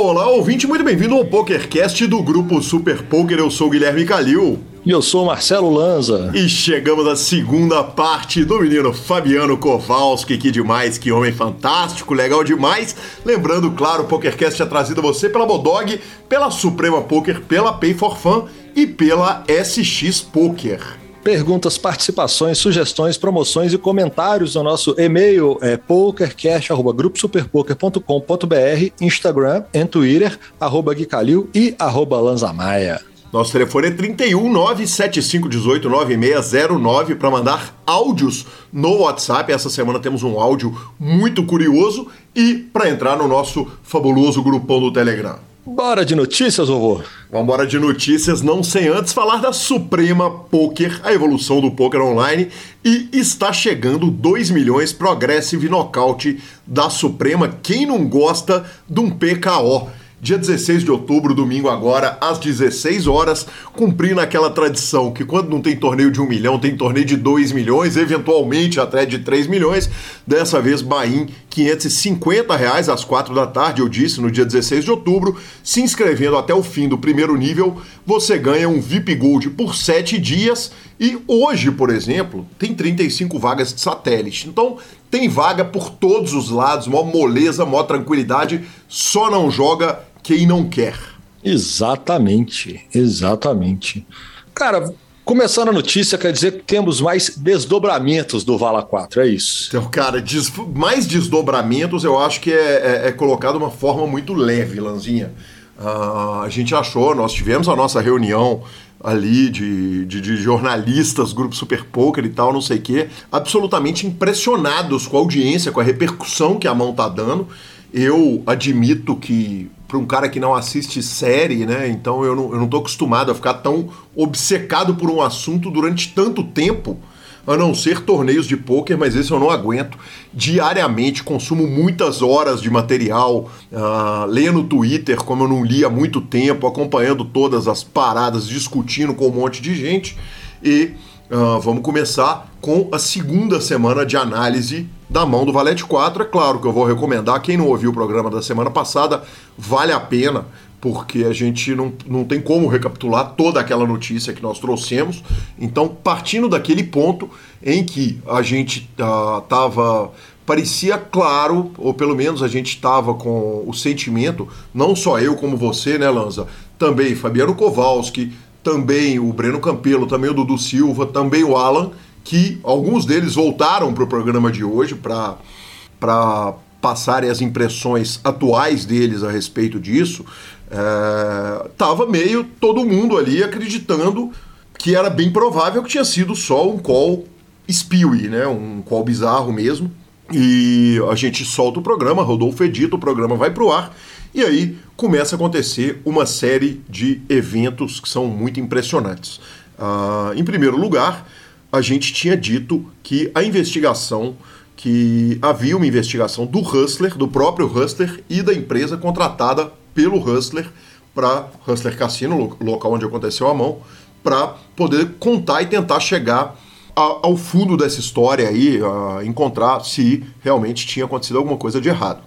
Olá, ouvinte, muito bem-vindo ao PokerCast do grupo Super Poker. Eu sou o Guilherme Calil. E eu sou o Marcelo Lanza. E chegamos à segunda parte do menino Fabiano Kowalski. Que demais, que homem fantástico, legal demais. Lembrando, claro, o PokerCast é trazido a você pela Bodog, pela Suprema Poker, pela Pay for Fun e pela SX Poker perguntas, participações, sugestões, promoções e comentários no nosso e-mail é pokercast.gruposuperpoker.com.br, Instagram e Twitter, arroba Guicalil e arroba Lanzamaia. Nosso telefone é 31 97518 9609 para mandar áudios no WhatsApp. Essa semana temos um áudio muito curioso e para entrar no nosso fabuloso grupão do Telegram. Bora de notícias, vovô? Vambora de notícias, não sem antes falar da Suprema Poker, a evolução do poker online. E está chegando 2 milhões Progressive Knockout da Suprema. Quem não gosta de um PKO? Dia 16 de outubro, domingo agora, às 16 horas, cumprindo aquela tradição que quando não tem torneio de 1 milhão, tem torneio de 2 milhões, eventualmente até de 3 milhões. Dessa vez, Bahia, 550 reais às 4 da tarde, eu disse, no dia 16 de outubro. Se inscrevendo até o fim do primeiro nível, você ganha um VIP Gold por 7 dias. E hoje, por exemplo, tem 35 vagas de satélite. Então, tem vaga por todos os lados, mó moleza, mó tranquilidade, só não joga quem não quer. Exatamente, exatamente. Cara, começando a notícia, quer dizer que temos mais desdobramentos do Vala 4, é isso? Então, cara, des mais desdobramentos eu acho que é, é, é colocado de uma forma muito leve, Lanzinha. Uh, a gente achou, nós tivemos a nossa reunião ali de, de, de, jornalistas, grupo Super Poker e tal, não sei o quê, absolutamente impressionados com a audiência, com a repercussão que a mão tá dando. Eu admito que para um cara que não assiste série, né? Então eu não, eu não tô acostumado a ficar tão obcecado por um assunto durante tanto tempo, a não ser torneios de pôquer, mas esse eu não aguento. Diariamente consumo muitas horas de material, uh, lendo Twitter, como eu não li há muito tempo, acompanhando todas as paradas, discutindo com um monte de gente. E uh, vamos começar com a segunda semana de análise da mão do Valete 4. É claro que eu vou recomendar. Quem não ouviu o programa da semana passada, vale a pena, porque a gente não, não tem como recapitular toda aquela notícia que nós trouxemos. Então, partindo daquele ponto em que a gente estava. Uh, parecia claro, ou pelo menos a gente estava com o sentimento, não só eu como você, né, Lanza? Também Fabiano Kowalski, também o Breno Campelo, também o Dudu Silva, também o Alan que alguns deles voltaram para o programa de hoje para passarem as impressões atuais deles a respeito disso. É, tava meio todo mundo ali acreditando que era bem provável que tinha sido só um call spewy, né? Um call bizarro mesmo. E a gente solta o programa, Rodolfo edita, o programa vai pro ar. E aí começa a acontecer uma série de eventos que são muito impressionantes. Uh, em primeiro lugar, a gente tinha dito que a investigação, que havia uma investigação do Hustler, do próprio Hustler e da empresa contratada pelo Hustler para Hustler Cassino, local onde aconteceu a mão, para poder contar e tentar chegar ao fundo dessa história aí, encontrar se realmente tinha acontecido alguma coisa de errado.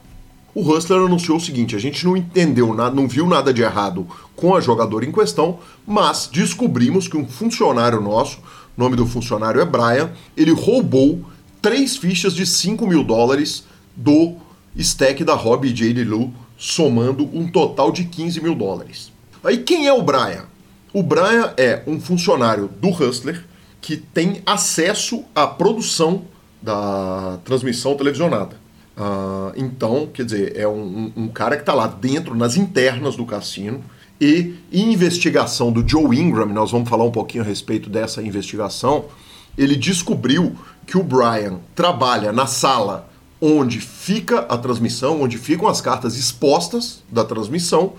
O Hustler anunciou o seguinte: a gente não entendeu nada, não viu nada de errado com a jogadora em questão, mas descobrimos que um funcionário nosso o nome do funcionário é Brian, ele roubou três fichas de 5 mil dólares do stack da Hobby J. Lu, somando um total de 15 mil dólares. Aí quem é o Brian? O Brian é um funcionário do Hustler que tem acesso à produção da transmissão televisionada. Uh, então, quer dizer, é um, um cara que está lá dentro, nas internas do cassino, e investigação do Joe Ingram, nós vamos falar um pouquinho a respeito dessa investigação, ele descobriu que o Brian trabalha na sala onde fica a transmissão, onde ficam as cartas expostas da transmissão,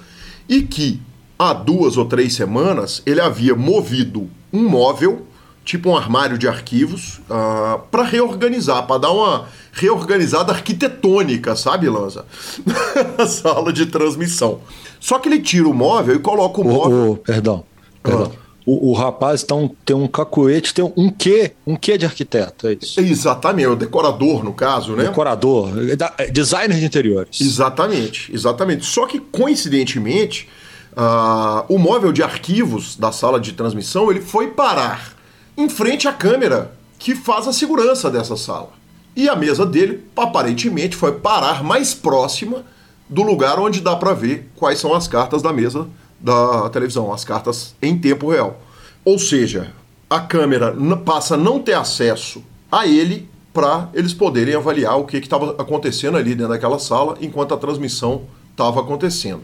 e que há duas ou três semanas ele havia movido um móvel, tipo um armário de arquivos, uh, ah, para reorganizar, para dar uma reorganizada arquitetônica, sabe, Lanza? na sala de transmissão. Só que ele tira o móvel e coloca o móvel. Oh, perdão, perdão. Ah. o, o rapaz então, tem um cacuete, tem um quê? Um quê de arquiteto, é isso? Exatamente, o decorador, no caso, né? Decorador, é designer de interiores. Exatamente, exatamente. Só que, coincidentemente, uh, o móvel de arquivos da sala de transmissão ele foi parar em frente à câmera que faz a segurança dessa sala. E a mesa dele, aparentemente, foi parar mais próxima do lugar onde dá para ver quais são as cartas da mesa da televisão, as cartas em tempo real. Ou seja, a câmera passa a não ter acesso a ele para eles poderem avaliar o que estava acontecendo ali dentro daquela sala enquanto a transmissão estava acontecendo.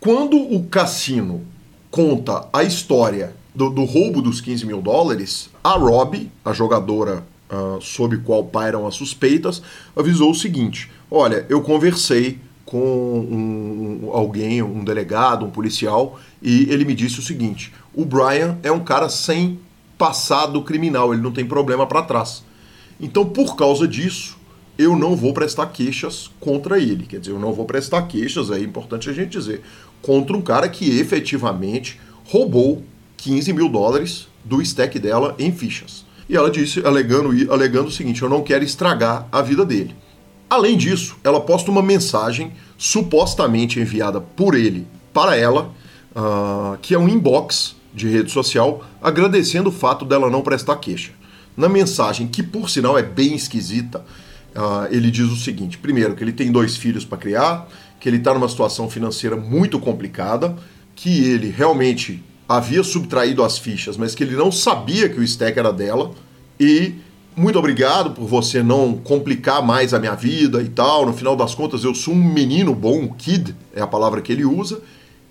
Quando o cassino conta a história do, do, roubo dos 15 mil dólares, a Rob, a jogadora uh, sob qual pairam as suspeitas, avisou o seguinte: Olha, eu conversei com um, alguém, um delegado, um policial, e ele me disse o seguinte: o Brian é um cara sem passado criminal, ele não tem problema para trás. Então, por causa disso, eu não vou prestar queixas contra ele. Quer dizer, eu não vou prestar queixas, é importante a gente dizer, contra um cara que efetivamente roubou 15 mil dólares do stack dela em fichas. E ela disse, alegando, alegando o seguinte: eu não quero estragar a vida dele. Além disso, ela posta uma mensagem supostamente enviada por ele para ela, uh, que é um inbox de rede social, agradecendo o fato dela não prestar queixa. Na mensagem, que por sinal é bem esquisita, uh, ele diz o seguinte: primeiro, que ele tem dois filhos para criar, que ele está numa situação financeira muito complicada, que ele realmente havia subtraído as fichas, mas que ele não sabia que o stack era dela e muito obrigado por você não complicar mais a minha vida e tal. No final das contas, eu sou um menino bom, kid é a palavra que ele usa.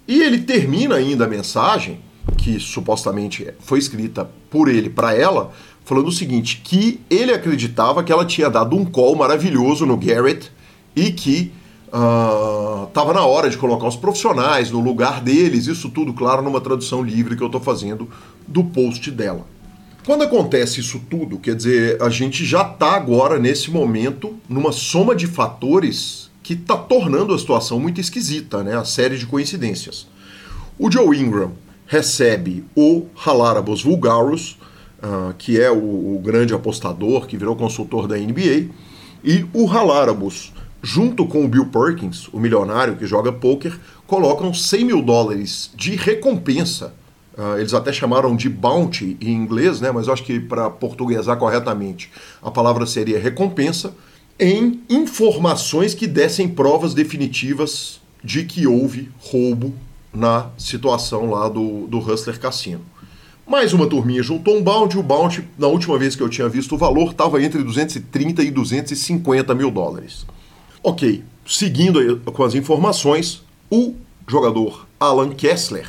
E ele termina ainda a mensagem, que supostamente foi escrita por ele para ela, falando o seguinte: que ele acreditava que ela tinha dado um call maravilhoso no Garrett e que estava uh, na hora de colocar os profissionais no lugar deles, isso tudo, claro, numa tradução livre que eu estou fazendo do post dela. Quando acontece isso tudo, quer dizer, a gente já está agora, nesse momento, numa soma de fatores que está tornando a situação muito esquisita, né? A série de coincidências. O Joe Ingram recebe o Halarabos Vulgarus, uh, que é o, o, grande apostador que virou consultor da NBA, e o Halarabos, junto com o Bill Perkins, o milionário que joga poker, colocam 100 mil dólares de recompensa Uh, eles até chamaram de bounty em inglês, né, mas eu acho que para portuguesar corretamente a palavra seria recompensa, em informações que dessem provas definitivas de que houve roubo na situação lá do, do Hustler Cassino. Mais uma turminha juntou um bounty. O bounty, na última vez que eu tinha visto o valor, estava entre 230 e 250 mil dólares. Ok, seguindo com as informações, o jogador Alan Kessler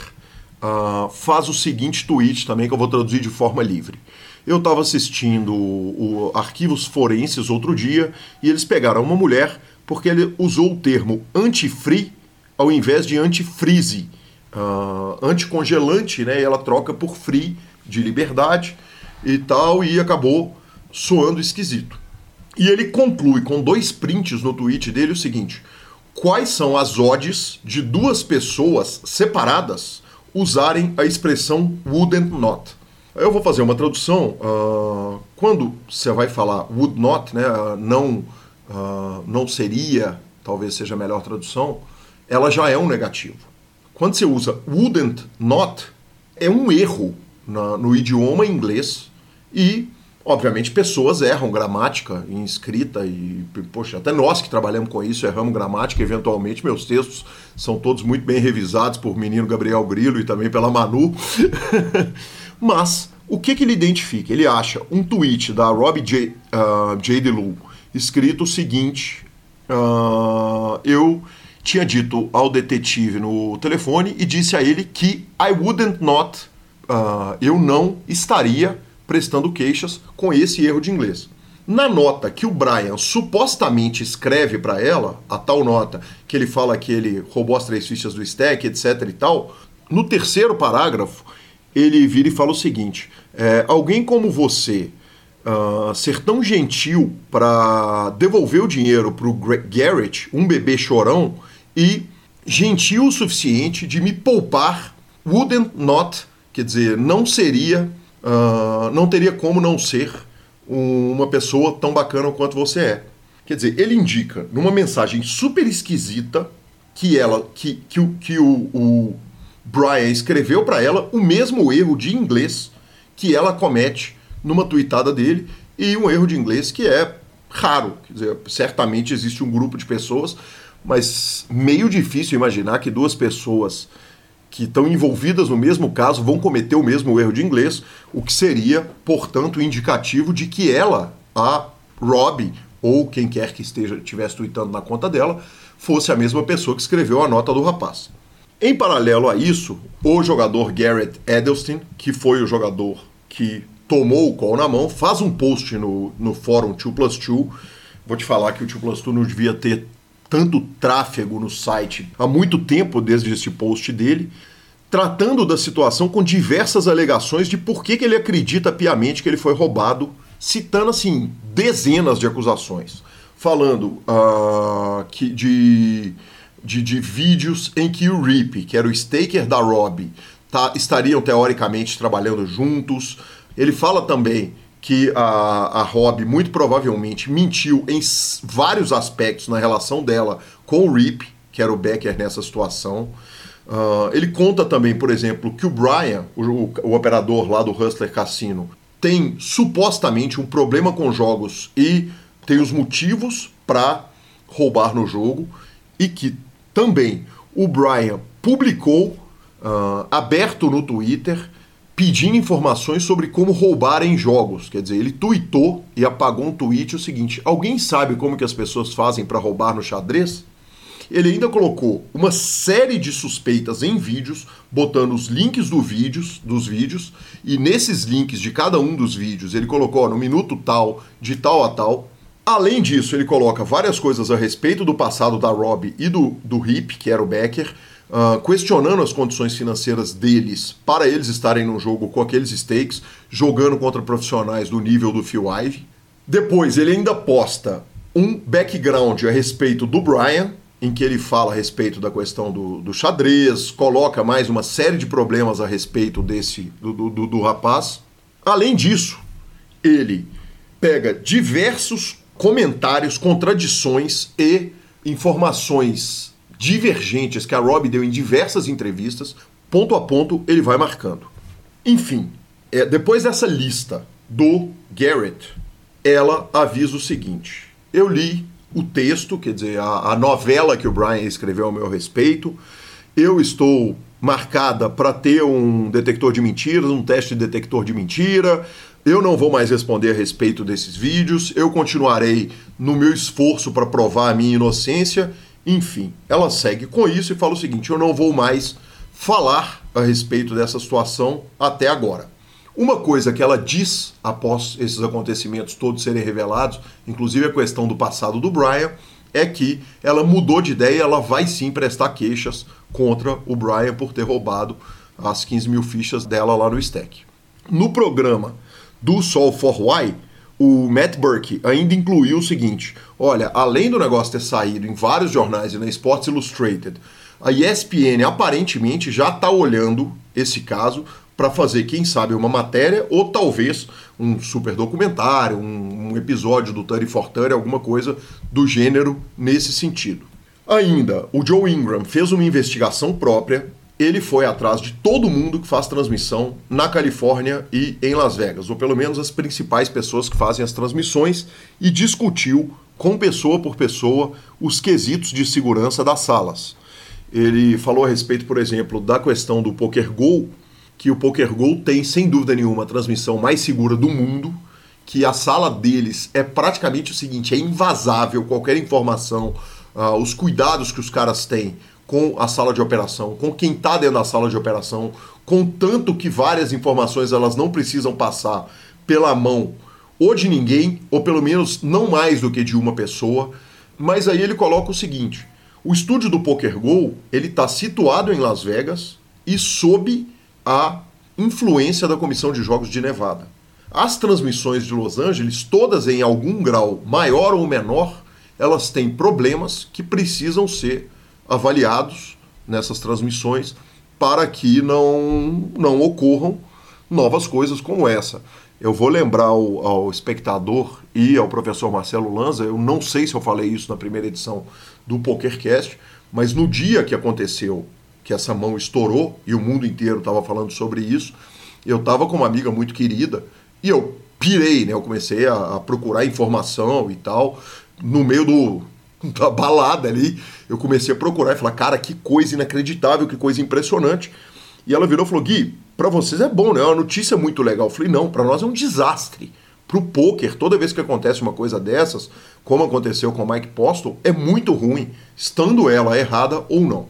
uh, faz o seguinte tweet também que eu vou traduzir de forma livre. Eu estava assistindo o, o Arquivos Forenses outro dia e eles pegaram uma mulher porque ele usou o termo anti-free ao invés de anti-freeze, uh, anticongelante, né? E ela troca por free de liberdade e tal e acabou soando esquisito. E ele conclui com dois prints no tweet dele o seguinte: quais são as odds de duas pessoas separadas usarem a expressão wouldn't not. Eu vou fazer uma tradução. Uh, quando você vai falar would not, né, não, uh, não seria, talvez seja a melhor tradução, ela já é um negativo. Quando você usa wouldn't not, é um erro na, no idioma inglês e Obviamente, pessoas erram gramática em escrita e, poxa, até nós que trabalhamos com isso erramos gramática eventualmente. Meus textos são todos muito bem revisados por menino Gabriel Grilo e também pela Manu. Mas o que, que ele identifica? Ele acha um tweet da Robbie J. Uh, J. DeLu escrito o seguinte: uh, Eu tinha dito ao detetive no telefone e disse a ele que I wouldn't not, uh, eu não estaria prestando queixas com esse erro de inglês. Na nota que o Brian supostamente escreve para ela, a tal nota que ele fala que ele roubou as três fichas do stack, etc e tal, no terceiro parágrafo ele vira e fala o seguinte: é, alguém como você uh, ser tão gentil para devolver o dinheiro para o Garrett, um bebê chorão, e gentil o suficiente de me poupar wouldn't not quer dizer, não seria, uh, não teria como não ser uma pessoa tão bacana quanto você é. Quer dizer, ele indica numa mensagem super esquisita que ela, que, que, que o, o Brian escreveu para ela o mesmo erro de inglês que ela comete numa tweetada dele e um erro de inglês que é raro. Quer dizer, certamente existe um grupo de pessoas, mas meio difícil imaginar que duas pessoas que estão envolvidas no mesmo caso vão cometer o mesmo erro de inglês, o que seria, portanto, indicativo de que ela, a Rob, ou quem quer que esteja estivesse tweetando na conta dela, fosse a mesma pessoa que escreveu a nota do rapaz. Em paralelo a isso, o jogador Garrett Edelstein, que foi o jogador que tomou o call na mão, faz um post no, no fórum 2 Plus 2. Vou te falar que o 2 Plus 2 não devia ter tanto tráfego no site há muito tempo desde esse post dele, tratando da situação com diversas alegações de por que, que ele acredita piamente que ele foi roubado, citando assim dezenas de acusações, falando uh, que de, de, de, vídeos em que o Rip, que era o staker da Rob, tá, estariam teoricamente trabalhando juntos. Ele fala também que a, a Rob muito provavelmente mentiu em vários aspectos na relação dela com o Rip, que era o Becker nessa situação. Uh, ele conta também, por exemplo, que o Brian, o, o, operador lá do Hustler Cassino, tem supostamente um problema com jogos e tem os motivos para roubar no jogo, e que também o Brian publicou uh, aberto no Twitter pedindo informações sobre como roubar em jogos. Quer dizer, ele tweetou e apagou um tweet o seguinte: alguém sabe como que as pessoas fazem para roubar no xadrez? Ele ainda colocou uma série de suspeitas em vídeos, botando os links do vídeos, dos vídeos, e nesses links de cada um dos vídeos ele colocou ó, no minuto tal, de tal a tal. Além disso, ele coloca várias coisas a respeito do passado da Rob e do, do Hip, que era o Becker, uh, questionando as condições financeiras deles para eles estarem no jogo com aqueles stakes, jogando contra profissionais do nível do Phil Ivey. Depois ele ainda posta um background a respeito do Brian, em que ele fala a respeito da questão do, do xadrez, coloca mais uma série de problemas a respeito desse do, do, do rapaz. Além disso, ele pega diversos comentários, contradições e informações divergentes que a Rob deu em diversas entrevistas, ponto a ponto ele vai marcando. Enfim, é, depois dessa lista do Garrett, ela avisa o seguinte: eu li o texto, quer dizer, a, a novela que o Brian escreveu ao meu respeito, eu estou marcada para ter um detector de mentiras, um teste de detector de mentira. Eu não vou mais responder a respeito desses vídeos. Eu continuarei no meu esforço para provar a minha inocência enfim, ela segue com isso e fala o seguinte: eu não vou mais falar a respeito dessa situação até agora. Uma coisa que ela diz após esses acontecimentos todos serem revelados, inclusive a questão do passado do Brian, é que ela mudou de ideia e ela vai sim prestar queixas contra o Brian por ter roubado as 15 mil fichas dela lá no stack. No programa do Sol for Why, o Matt Burke ainda incluiu o seguinte: olha, além do negócio ter saído em vários jornais e na Sports Illustrated, a ESPN aparentemente já está olhando esse caso para fazer, quem sabe, uma matéria ou talvez um super documentário, um, um episódio do Tony for alguma coisa do gênero nesse sentido. Ainda, o Joe Ingram fez uma investigação própria ele foi atrás de todo mundo que faz transmissão na Califórnia e em Las Vegas, ou pelo menos as principais pessoas que fazem as transmissões, e discutiu com pessoa por pessoa os quesitos de segurança das salas. Ele falou a respeito, por exemplo, da questão do Poker Go, que o Poker Go tem, sem dúvida nenhuma, a transmissão mais segura do mundo, que a sala deles é praticamente o seguinte: é invasável qualquer informação, uh, os cuidados que os caras têm com a sala de operação, com quem está dentro da sala de operação, com tanto que várias informações elas não precisam passar pela mão ou de ninguém, ou pelo menos não mais do que de uma pessoa. Mas aí ele coloca o seguinte: o estúdio do Poker Go ele está situado em Las Vegas e sob a influência da Comissão de Jogos de Nevada. As transmissões de Los Angeles, todas em algum grau maior ou menor, elas têm problemas que precisam ser avaliados nessas transmissões para que não, não ocorram novas coisas como essa. Eu vou lembrar ao, ao, espectador e ao professor Marcelo Lanza, eu não sei se eu falei isso na primeira edição do PokerCast, mas no dia que aconteceu, que essa mão estourou e o mundo inteiro estava falando sobre isso, eu estava com uma amiga muito querida e eu pirei, né? Eu comecei a, a procurar informação e tal, no meio do, da balada ali, eu comecei a procurar e falar, cara, que coisa inacreditável, que coisa impressionante. E ela virou e falou, Gui, para vocês é bom, né? É uma notícia muito legal. Eu falei, não, para nós é um desastre. Pro poker, toda vez que acontece uma coisa dessas, como aconteceu com o Mike Postle, é muito ruim, estando ela errada ou não.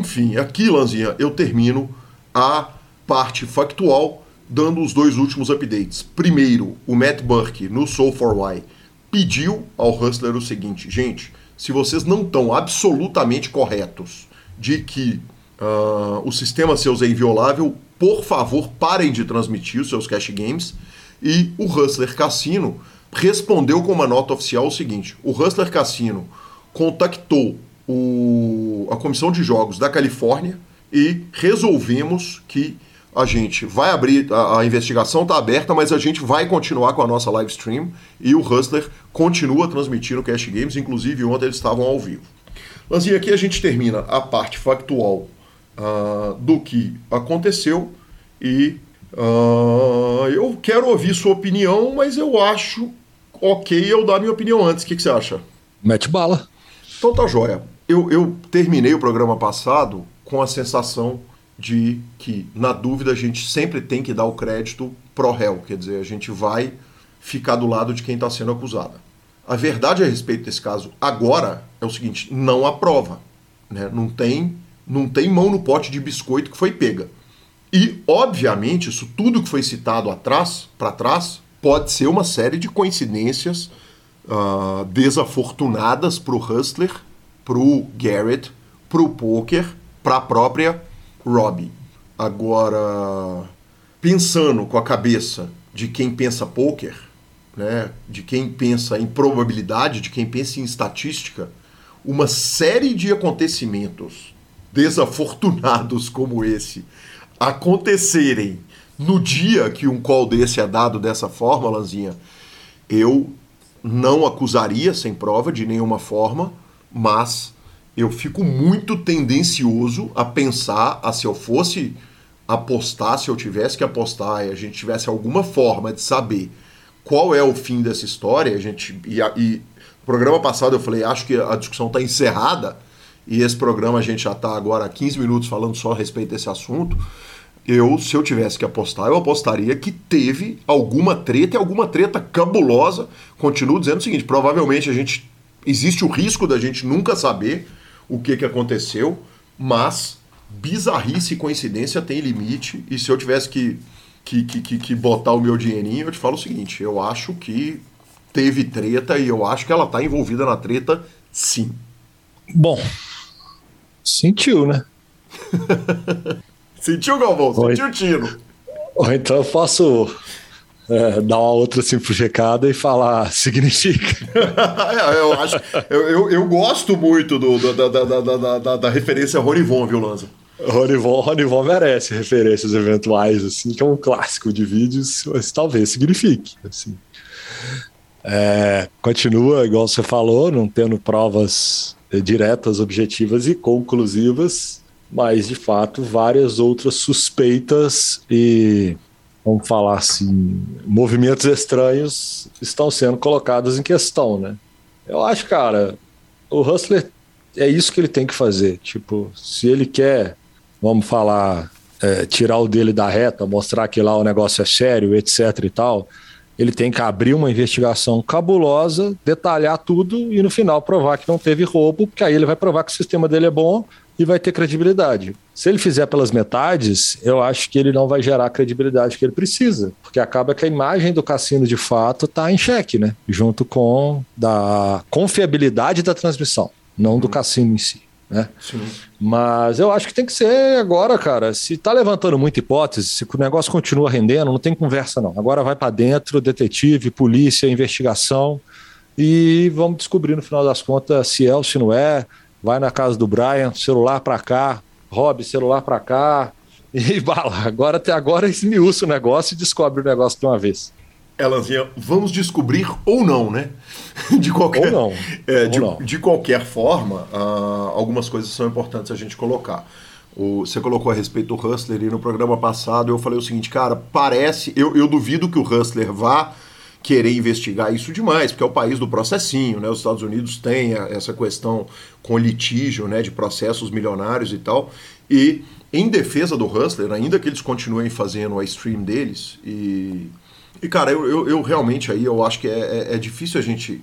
Enfim, aqui, Lanzinha, eu termino a parte factual dando os dois últimos updates. Primeiro, o Matt Burke no Soul for Why pediu ao Hustler o seguinte: gente, se vocês não estão absolutamente corretos de que uh, o sistema seus é inviolável, por favor, parem de transmitir os seus cash games. E o Hustler Cassino respondeu com uma nota oficial o seguinte: o Hustler Cassino contactou o, a Comissão de Jogos da Califórnia e resolvemos que a gente vai abrir, a, a investigação está aberta, mas a gente vai continuar com a nossa live stream e o Hustler continua transmitindo Cash Games, inclusive ontem eles estavam ao vivo. Lanzinha, aqui a gente termina a parte factual uh, do que aconteceu e uh, eu quero ouvir sua opinião, mas eu acho ok eu dar minha opinião antes. O que, que você acha? Mete bala. Então tá joia. Eu, eu terminei o programa passado com a sensação de que, na dúvida, a gente sempre tem que dar o crédito pro réu, quer dizer, a gente vai ficar do lado de quem está sendo acusado. A verdade a respeito desse caso agora é o seguinte: não há prova. Né? Não, tem, não tem mão no pote de biscoito que foi pega. E, obviamente, isso tudo que foi citado atrás, para trás, pode ser uma série de coincidências uh, desafortunadas para o Hustler, para o Garrett, para o Poker, para a própria Robbie. Agora, pensando com a cabeça de quem pensa poker, né, de quem pensa em probabilidade, de quem pensa em estatística, uma série de acontecimentos desafortunados como esse acontecerem no dia que um call desse é dado dessa forma, Lanzinha, eu não acusaria sem prova de nenhuma forma, mas eu fico muito tendencioso a pensar, a se eu fosse apostar, se eu tivesse que apostar e a gente tivesse alguma forma de saber qual é o fim dessa história, a gente e, e programa passado eu falei, acho que a discussão está encerrada e esse programa a gente já está agora 15 minutos falando só a respeito desse assunto. Eu, se eu tivesse que apostar, eu apostaria que teve alguma treta e alguma treta cabulosa. Continuo dizendo o seguinte: provavelmente a gente existe o risco da gente nunca saber o que, que aconteceu, mas bizarrice e coincidência tem limite, e se eu tivesse que, que, que, que botar o meu dinheirinho, eu te falo o seguinte, eu acho que teve treta e eu acho que ela está envolvida na treta, sim. Bom, sentiu, né? sentiu, Galvão? Sentiu o tiro. Ou então eu posso é, dar uma outra simplificada e falar significa. é, eu acho. Eu, eu, eu, gosto muito do, da, da, da, da, da referência Ronivon, viu, Lanza? Ronivon, Ronivon merece referências eventuais, assim, que é um clássico de vídeos, mas talvez signifique. Assim. É, continua, igual você falou, não tendo provas diretas, objetivas e conclusivas, mas de fato várias outras suspeitas e vamos falar assim, movimentos estranhos estão sendo colocados em questão, né? Eu acho, cara, o Hustler é isso que ele tem que fazer. Tipo, se ele quer, vamos falar, é, tirar o dele da reta, mostrar que lá o negócio é sério, etc e tal, ele tem que abrir uma investigação cabulosa, detalhar tudo e no final provar que não teve roubo, porque aí ele vai provar que o sistema dele é bom e vai ter credibilidade. Se ele fizer pelas metades, eu acho que ele não vai gerar a credibilidade que ele precisa, porque acaba que a imagem do cassino de fato está em xeque, né? Junto com da confiabilidade da transmissão, não do uhum. cassino em si. Né? Sim. Mas eu acho que tem que ser agora, cara. Se tá levantando muita hipótese, se o negócio continua rendendo, não tem conversa, não. Agora vai para dentro, detetive, polícia, investigação e vamos descobrir no final das contas se é ou se não é vai na casa do Brian, celular para cá, Rob, celular para cá. E bala, agora até agora esmiuça o negócio e descobre o negócio de uma vez. Elanzinha, vamos descobrir ou não, né? De qualquer, ou não. É, ou de, não. de qualquer forma, uh, algumas coisas são importantes a gente colocar. O, você colocou a respeito do Hustler e no programa passado eu falei o seguinte, cara, parece. Eu, eu duvido que o Hustler vá querer investigar isso demais, porque é o país do processinho, né? Os Estados Unidos têm essa questão com litígio, né, de processos milionários e tal. E em defesa do Hustler, ainda que eles continuem fazendo a stream deles e e, cara, eu, eu, eu, realmente aí eu acho que é, é, é, difícil a gente,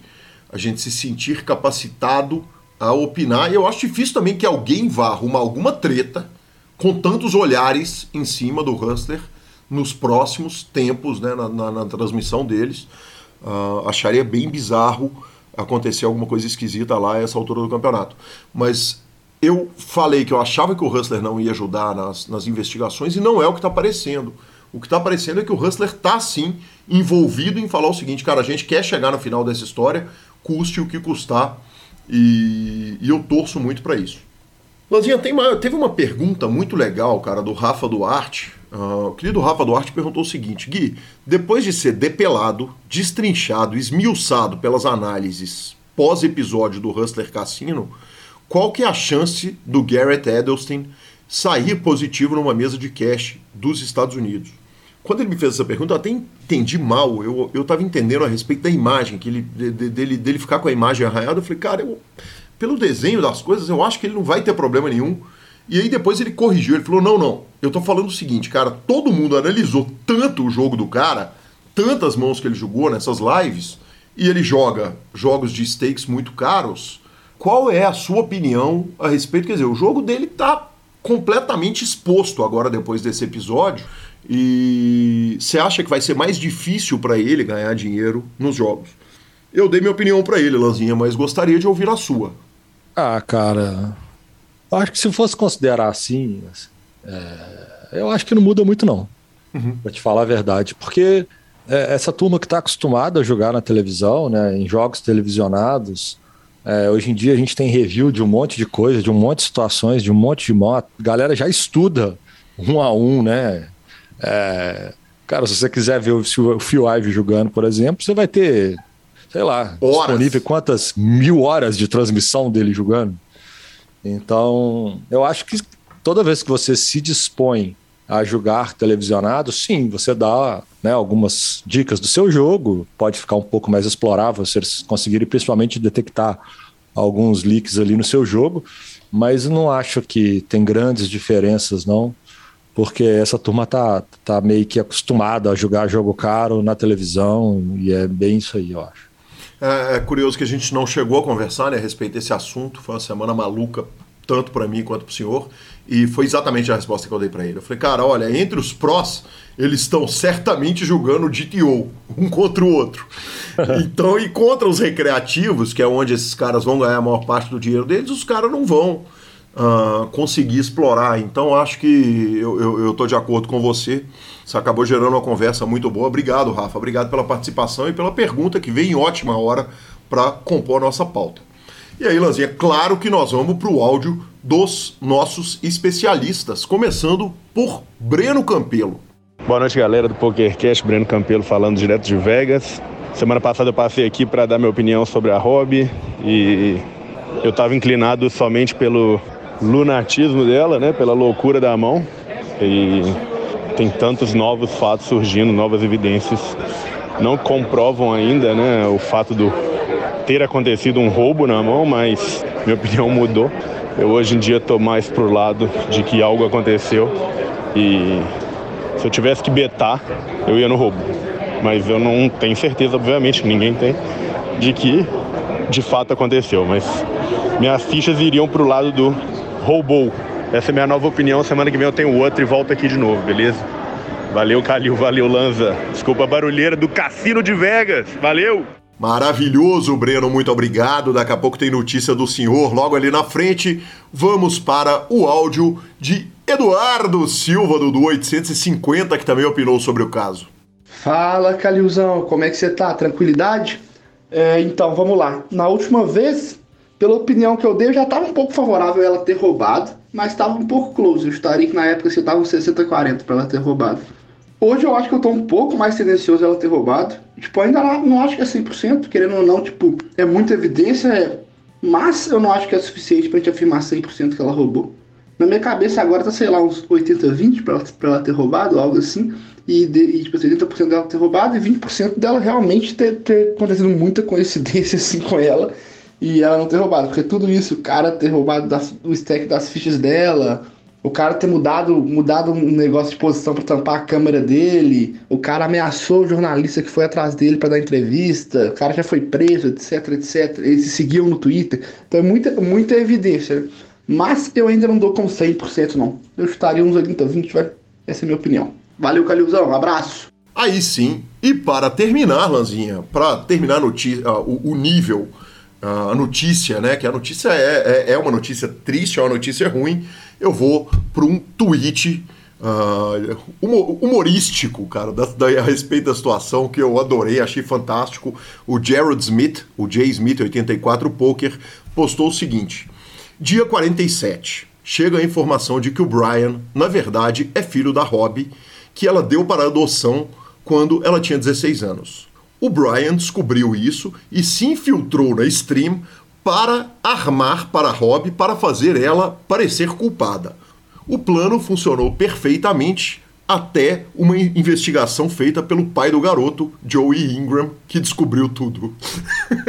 a gente se sentir capacitado a opinar. E eu acho difícil também que alguém vá arrumar alguma treta com tantos olhares em cima do Hustler nos próximos tempos, né, na, na, na transmissão deles. Uh, acharia bem bizarro acontecer alguma coisa esquisita lá a essa altura do campeonato. Mas eu falei que eu achava que o Hustler não ia ajudar nas, nas investigações e não é o que está aparecendo. O que está aparecendo é que o Hustler está sim envolvido em falar o seguinte, cara, a gente quer chegar no final dessa história, custe o que custar, e, e eu torço muito para isso. Lanzinha, tem uma, teve uma pergunta muito legal, cara, do Rafa Duarte. Uh, o querido Rafa Duarte perguntou o seguinte: Gui, depois de ser depelado, destrinchado, esmiuçado pelas análises pós-episódio do Hustler Cassino, qual que é a chance do Garrett Edelstein sair positivo numa mesa de cash dos Estados Unidos? Quando ele me fez essa pergunta, eu até entendi mal. Eu, eu tava entendendo a respeito da imagem, que ele, de, dele, dele ficar com a imagem arranhada. Eu falei, cara, eu, pelo desenho das coisas, eu acho que ele não vai ter problema nenhum. E aí depois ele corrigiu, ele falou: não, não, eu tô falando o seguinte, cara, todo mundo analisou tanto o jogo do cara, tantas mãos que ele jogou nessas lives, e ele joga jogos de stakes muito caros. Qual é a sua opinião a respeito? Quer dizer, o jogo dele tá completamente exposto agora depois desse episódio. E você acha que vai ser mais difícil para ele ganhar dinheiro nos jogos? Eu dei minha opinião para ele, Lanzinha, mas gostaria de ouvir a sua. Ah, cara, acho que se fosse considerar assim, é, eu acho que não muda muito não, uhum. para te falar a verdade, porque é, essa turma que está acostumada a jogar na televisão, né, em jogos televisionados, é, hoje em dia a gente tem review de um monte de coisa, de um monte de situações, de um monte de moto. A galera já estuda um a um, né? É, cara, se você quiser ver o, o Phil Ivey jogando, por exemplo, você vai ter, sei lá, horas. disponível quantas mil horas de transmissão dele jogando. Então, eu acho que toda vez que você se dispõe a jogar televisionado, sim, você dá né, algumas dicas do seu jogo, pode ficar um pouco mais explorável eles conseguirem principalmente detectar alguns leaks ali no seu jogo, mas não acho que tem grandes diferenças não porque essa turma tá, tá meio que acostumada a jogar jogo caro na televisão e é bem isso aí, eu acho. É, é curioso que a gente não chegou a conversar né, a respeito desse assunto, foi uma semana maluca, tanto para mim quanto para o senhor, e foi exatamente a resposta que eu dei para ele. Eu falei, cara, olha, entre os prós, eles estão certamente jogando GTO, um contra o outro. então, e contra os recreativos, que é onde esses caras vão ganhar a maior parte do dinheiro deles, os caras não vão uh, conseguir explorar. Então acho que eu estou de acordo com você. Você acabou gerando uma conversa muito boa. Obrigado, Rafa. Obrigado pela participação e pela pergunta que vem em ótima hora para compor a nossa pauta. E aí, Lanzinha, claro que nós vamos para o áudio dos nossos especialistas, começando por Breno Campelo. Boa noite, galera do PokerCast. Breno Campelo falando direto de Vegas. Semana passada eu passei aqui para dar minha opinião sobre a hobby e eu estava inclinado somente pelo lunatismo dela, né? Pela loucura da mão. E tem tantos novos fatos surgindo, novas evidências. Não comprovam ainda, né? O fato do ter acontecido um roubo na mão, mas minha opinião mudou. Eu hoje em dia estou mais pro lado de que algo aconteceu e se eu tivesse que betar, eu ia no roubo. Mas eu não tenho certeza, obviamente, ninguém tem, de que de fato aconteceu. Mas minhas fichas iriam pro lado do roubou. Essa é minha nova opinião. Semana que vem eu tenho outra e volto aqui de novo, beleza? Valeu, Calil. Valeu, Lanza. Desculpa a barulheira do Cassino de Vegas. Valeu! Maravilhoso, Breno, muito obrigado. Daqui a pouco tem notícia do senhor logo ali na frente. Vamos para o áudio de Eduardo Silva, do 850, que também opinou sobre o caso. Fala, Calilzão, como é que você tá? Tranquilidade? É, então, vamos lá. Na última vez, pela opinião que eu dei, eu já estava um pouco favorável ela ter roubado. mas estava um pouco close. Eu estaria que na época você estava uns 60-40 para ela ter roubado. Hoje eu acho que eu tô um pouco mais tendencioso ela ter roubado. Tipo, ainda não acho que é 100%, querendo ou não, tipo, é muita evidência, é... mas eu não acho que é suficiente pra gente afirmar 100% que ela roubou. Na minha cabeça agora tá, sei lá, uns 80-20 pra, pra ela ter roubado, algo assim. E, de, e tipo, 80% dela ter roubado e 20% dela realmente ter, ter acontecido muita coincidência assim com ela e ela não ter roubado. Porque tudo isso, o cara ter roubado das, o stack das fichas dela, o cara ter mudado, mudado um negócio de posição para tampar a câmera dele, o cara ameaçou o jornalista que foi atrás dele para dar entrevista, o cara já foi preso, etc, etc. Eles se seguiam no Twitter. Então é muita, muita evidência. Mas eu ainda não dou com 100% não. Eu estaria uns 80, 20, vai. Essa é a minha opinião. Valeu, Calilzão. Abraço. Aí sim. E para terminar, Lanzinha, para terminar notícia, uh, o, o, nível, uh, a notícia, né? Que a notícia é, é, é, uma notícia triste, é uma notícia ruim. Eu vou para um tweet uh, humorístico, cara, da, da, a respeito da situação que eu adorei, achei fantástico. O Jared Smith, o Jay Smith 84 Poker, postou o seguinte. Dia 47. Chega a informação de que o Brian, na verdade, é filho da Robbie, que ela deu para adoção quando ela tinha 16 anos. O Brian descobriu isso e se infiltrou na stream para armar para Robbie para fazer ela parecer culpada. O plano funcionou perfeitamente até uma investigação feita pelo pai do garoto, Joey Ingram, que descobriu tudo.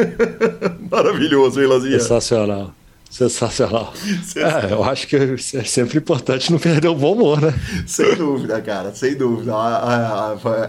Maravilhoso, hein, Lazinha? Sensacional. Sensacional. É, eu acho que é sempre importante não perder o bom humor, né? Sem dúvida, cara, sem dúvida.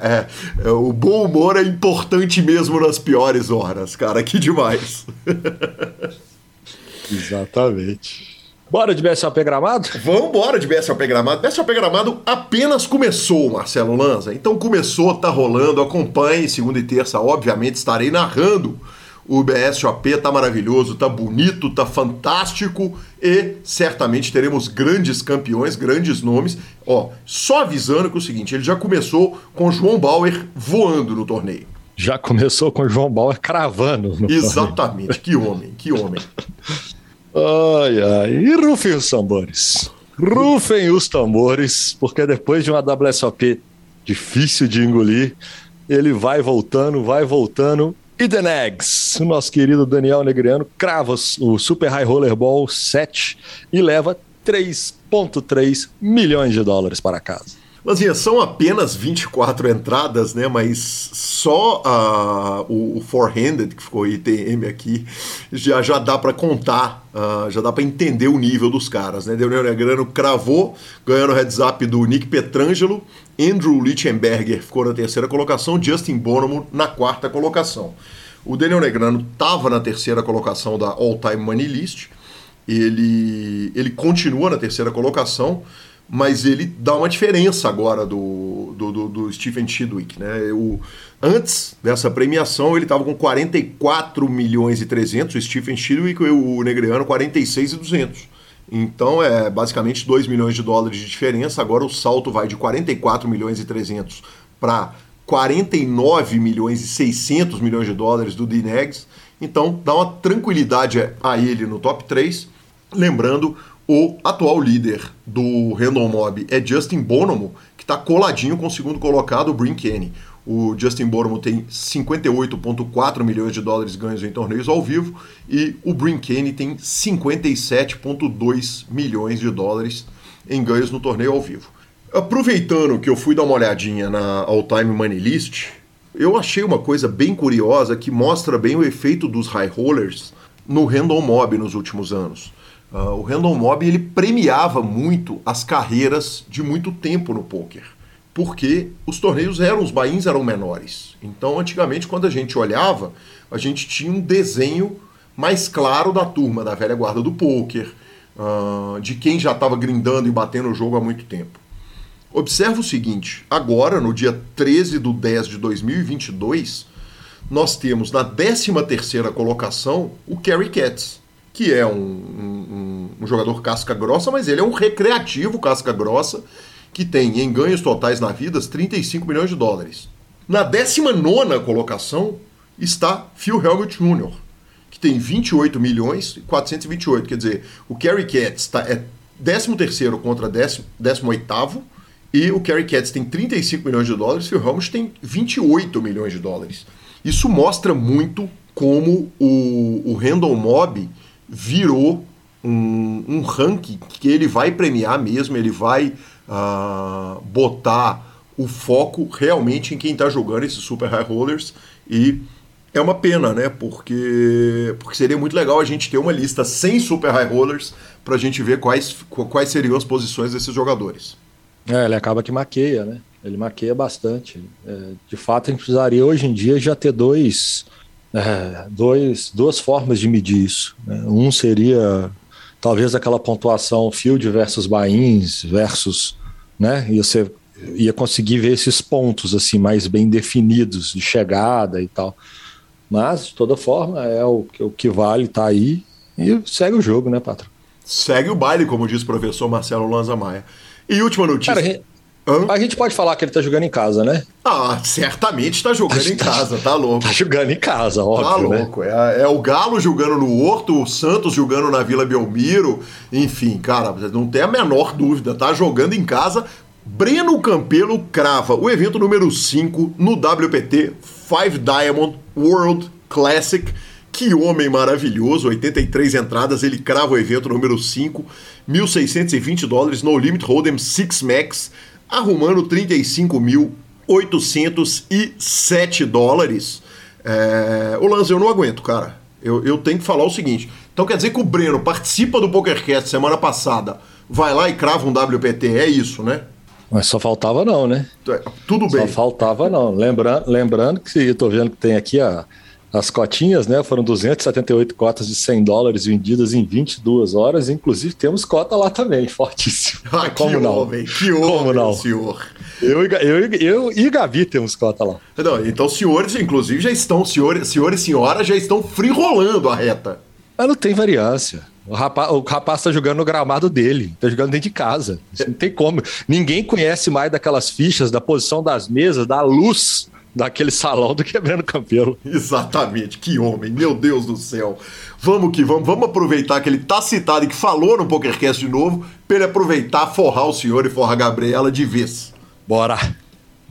É, é, o bom humor é importante mesmo nas piores horas, cara, que demais. Exatamente. Bora de BSOP Gramado? Vamos embora de BSOP Gramado. BSOP Gramado apenas começou, Marcelo Lanza. Então começou, tá rolando. Acompanhe segunda e terça, obviamente, estarei narrando o BSOP tá maravilhoso, tá bonito, tá fantástico e certamente teremos grandes campeões, grandes nomes. Ó, só avisando que é o seguinte, ele já começou com João Bauer voando no torneio. Já começou com João Bauer cravando. Exatamente, torneio. que homem, que homem. ai, ai. E rufem os tambores. Rufem os tambores, porque depois de uma WSOP difícil de engolir, ele vai voltando, vai voltando e The Nags, o nosso querido Daniel Negriano, crava o Super High Roller Ball 7 e leva 3,3 milhões de dólares para casa. Lanzinha, são apenas 24 entradas, né? Mas só uh, o, o four-handed, que ficou ITM aqui, já, já dá para contar, uh, já dá para entender o nível dos caras, né? Daniel Negrano cravou, ganhando o heads up do Nick Petrangelo Andrew Lichtenberger ficou na terceira colocação, Justin Bonomo na quarta colocação. O Daniel Negrano estava na terceira colocação da All Time Money List. Ele, ele continua na terceira colocação, mas ele dá uma diferença agora do, do, do, do Stephen Chidwick. Né? O, antes dessa premiação, ele estava com 44 milhões e 300, o Stephen Chidwick e o Negreano 46 e 200. Então é basicamente 2 milhões de dólares de diferença. Agora o salto vai de 44 milhões e 300 para 49 milhões e 600 milhões de dólares do Dinegs. Então dá uma tranquilidade a ele no top 3. Lembrando, o atual líder do Random Mob é Justin Bonomo, que está coladinho com o segundo colocado, o Brin Kenny. O Justin Bonomo tem 58,4 milhões de dólares ganhos em torneios ao vivo e o Brinkane tem 57,2 milhões de dólares em ganhos no torneio ao vivo. Aproveitando que eu fui dar uma olhadinha na All Time Money List, eu achei uma coisa bem curiosa que mostra bem o efeito dos high rollers no Random Mob nos últimos anos. Uh, o Random Mob ele premiava muito as carreiras de muito tempo no poker porque os torneios eram, os bains eram menores. Então, antigamente, quando a gente olhava, a gente tinha um desenho mais claro da turma, da velha guarda do poker, uh, de quem já estava grindando e batendo o jogo há muito tempo. Observa o seguinte: agora, no dia 13 de 10 de 2022, nós temos na 13 colocação o Kerry Katz, que é um, um, um jogador casca grossa, mas ele é um recreativo casca grossa que tem em ganhos totais na vida 35 milhões de dólares. Na 19 colocação está Phil Helmut Jr., que tem 28 milhões e 428. Quer dizer, o Kerry Katz tá, é 13 contra 18 e o Kerry Katz tem 35 milhões de dólares e o Ramos tem 28 milhões de dólares. Isso mostra muito como o, o Randall Mob virou um, um ranking que ele vai premiar mesmo, ele vai uh, botar o foco realmente em quem está jogando esses Super High Rollers e é uma pena, né? Porque, porque seria muito legal a gente ter uma lista sem Super High Rollers para a gente ver quais, quais seriam as posições desses jogadores. É, ele acaba que maqueia, né? Ele maqueia bastante. É, de fato, a gente precisaria hoje em dia já ter dois, é, dois, duas formas de medir isso. Né? Um seria talvez aquela pontuação field versus bains versus, né? E você ia conseguir ver esses pontos assim mais bem definidos de chegada e tal. Mas de toda forma é o, o que vale tá aí e segue o jogo, né, patrão? Segue o baile, como diz o professor Marcelo Lanza Maia. E última notícia. Cara, a, gente, a gente pode falar que ele tá jogando em casa, né? Ah, certamente tá jogando em tá, casa, tá louco. Tá jogando em casa, óbvio. Tá louco. Né? É, é, o Galo jogando no Horto, o Santos jogando na Vila Belmiro. Enfim, cara, não tem a menor dúvida. Tá jogando em casa. Breno Campelo crava o evento número 5 no WPT Five Diamond World Classic. Que homem maravilhoso, 83 entradas, ele crava o evento número 5, 1.620 dólares no Limit Hold'em 6 Max, arrumando 35.807 dólares. É... O lance eu não aguento, cara. Eu, eu tenho que falar o seguinte. Então quer dizer que o Breno participa do PokerCast semana passada, vai lá e crava um WPT, é isso, né? Mas só faltava não, né? Tudo bem. Só faltava não. Lembrando, lembrando que eu tô vendo que tem aqui a as cotinhas, né, foram 278 cotas de 100 dólares vendidas em 22 horas, inclusive temos cota lá também, fortíssimo. Ah, Como que não? homem, que homem, Como não? senhor. Eu, eu, eu e Gavi temos cota lá. Não, então senhores, inclusive, já estão, senhores, senhores e senhoras já estão rolando a reta. Mas não tem variância. O rapaz, o rapaz tá jogando no gramado dele, tá jogando dentro de casa. Isso não tem como. Ninguém conhece mais daquelas fichas, da posição das mesas, da luz daquele salão do Quebrando Campelo. Exatamente, que homem, meu Deus do céu. Vamos que vamos, vamos aproveitar que ele tá citado e que falou no PokerCast de novo, para ele aproveitar, forrar o senhor e forrar a Gabriela de vez. Bora!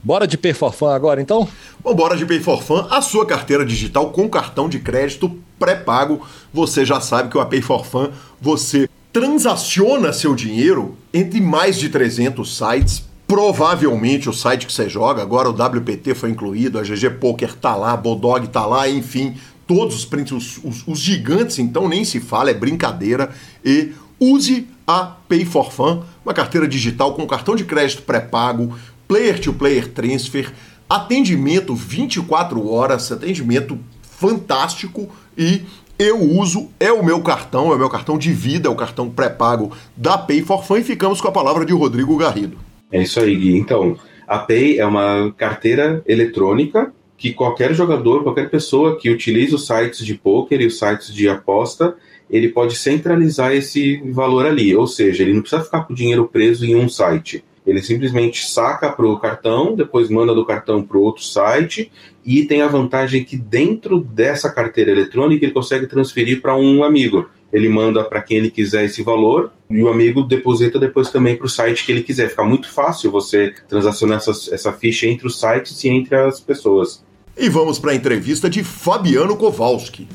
Bora de Pay for Fun agora, então? Vambora de Pay for Fun, a sua carteira digital com cartão de crédito pré-pago. Você já sabe que o Pay for Fun, você transaciona seu dinheiro entre mais de 300 sites Provavelmente o site que você joga, agora o WPT foi incluído, a GG Poker tá lá, Bodog tá lá, enfim, todos os, os, os, os gigantes, então nem se fala, é brincadeira. E use a Pay for Fun, uma carteira digital com cartão de crédito pré-pago, player-to-player transfer, atendimento 24 horas, atendimento fantástico e eu uso, é o meu cartão, é o meu cartão de vida, é o cartão pré-pago da Pay for Fun e ficamos com a palavra de Rodrigo Garrido. É isso aí, Gui. Então, a Pay é uma carteira eletrônica que qualquer jogador, qualquer pessoa que utilize os sites de poker e os sites de aposta, ele pode centralizar esse valor ali. Ou seja, ele não precisa ficar com o dinheiro preso em um site. Ele simplesmente saca para o cartão, depois manda do cartão para outro site e tem a vantagem que dentro dessa carteira eletrônica ele consegue transferir para um amigo ele manda para quem ele quiser esse valor e o amigo deposita depois também para o site que ele quiser. Fica muito fácil você transacionar essa, essa ficha entre os sites e entre as pessoas. E vamos para a entrevista de Fabiano Kowalski.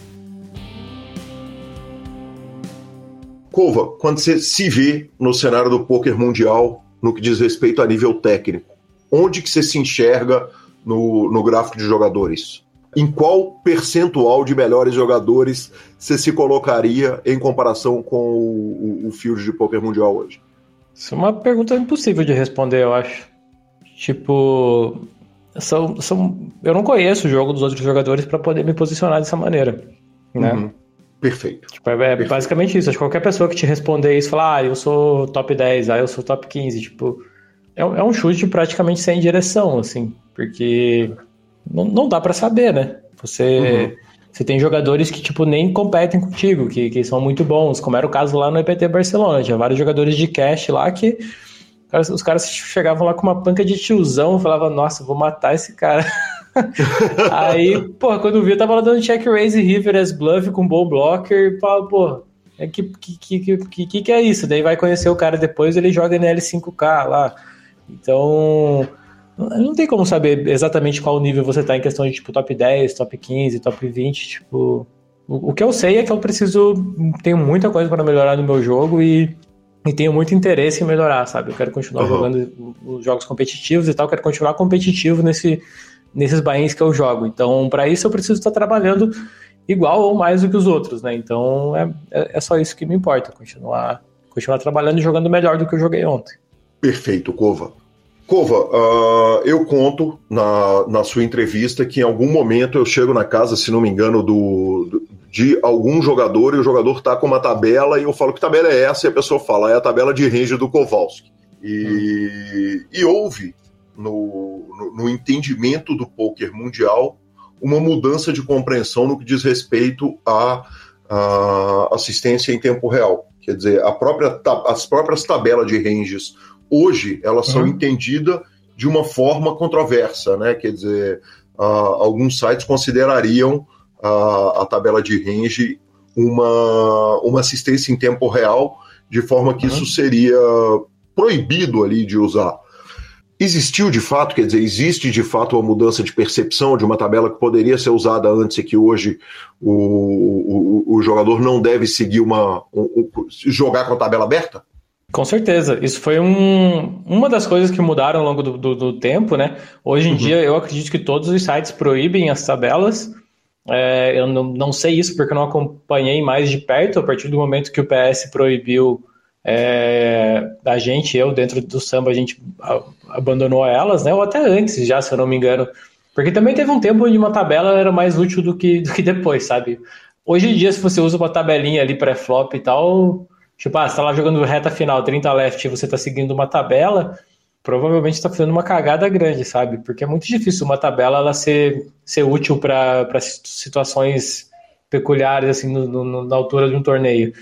Cova, quando você se vê no cenário do poker mundial, no que diz respeito a nível técnico, onde que você se enxerga no, no gráfico de jogadores? Em qual percentual de melhores jogadores você se colocaria em comparação com o, o field de poker mundial hoje? Isso é uma pergunta impossível de responder, eu acho. Tipo, são, são, eu não conheço o jogo dos outros jogadores para poder me posicionar dessa maneira, né? Uhum. Perfeito. Tipo, é, é Perfeito. basicamente isso. Acho que qualquer pessoa que te responder isso, falar, ah, eu sou top 10, ah, eu sou top 15, tipo, é, é um chute praticamente sem direção, assim, porque não, não dá para saber, né? Você, uhum. você tem jogadores que, tipo, nem competem contigo, que, que são muito bons, como era o caso lá no EPT Barcelona. Tinha vários jogadores de cash lá que os caras chegavam lá com uma panca de tiozão e falavam, nossa, vou matar esse cara. Aí, porra, quando viu, tava lá dando check raise river as bluff com ball blocker, e pô, É que, que, que, que, que é isso? Daí vai conhecer o cara depois, ele joga NL5K lá. Então, não tem como saber exatamente qual nível você tá em questão de tipo top 10, top 15, top 20, tipo, o, o que eu sei é que eu preciso tenho muita coisa para melhorar no meu jogo e, e tenho muito interesse em melhorar, sabe? Eu quero continuar uhum. jogando os jogos competitivos e tal, quero continuar competitivo nesse nesses bains que eu jogo. Então, para isso eu preciso estar trabalhando igual ou mais do que os outros, né? Então, é, é, é só isso que me importa, continuar continuar trabalhando e jogando melhor do que eu joguei ontem. Perfeito, Cova. Cova, uh, eu conto na, na sua entrevista que em algum momento eu chego na casa, se não me engano, do, de algum jogador e o jogador está com uma tabela e eu falo que tabela é essa e a pessoa fala, é a tabela de range do Kowalski. E, hum. e houve no, no, no, entendimento do poker mundial uma mudança de compreensão no que diz respeito à, à assistência em tempo real. Quer dizer, a própria, as próprias tabelas de ranges hoje elas são uhum. entendidas de uma forma controversa, né? Quer dizer, uh, alguns sites considerariam uh, a tabela de range uma, uma assistência em tempo real, de forma que uhum. isso seria proibido ali de usar. Existiu de fato, quer dizer, existe de fato uma mudança de percepção de uma tabela que poderia ser usada antes e que hoje o, o, o jogador não deve seguir uma. Um, um, jogar com a tabela aberta? Com certeza, isso foi um, uma das coisas que mudaram ao longo do, do, do tempo, né? Hoje em uhum. dia eu acredito que todos os sites proíbem as tabelas. É, eu não, não sei isso porque eu não acompanhei mais de perto a partir do momento que o PS proibiu é, a gente, eu dentro do samba, a gente abandonou elas, né? Ou até antes já, se eu não me engano. Porque também teve um tempo onde uma tabela era mais útil do que, do que depois, sabe? Hoje em dia, se você usa uma tabelinha ali pré-flop e tal, Tipo, ah, você tá lá jogando reta final, 30 left, e você tá seguindo uma tabela, provavelmente está fazendo uma cagada grande, sabe? Porque é muito difícil uma tabela ela ser, ser útil para situações peculiares, assim, no, no, na altura de um torneio.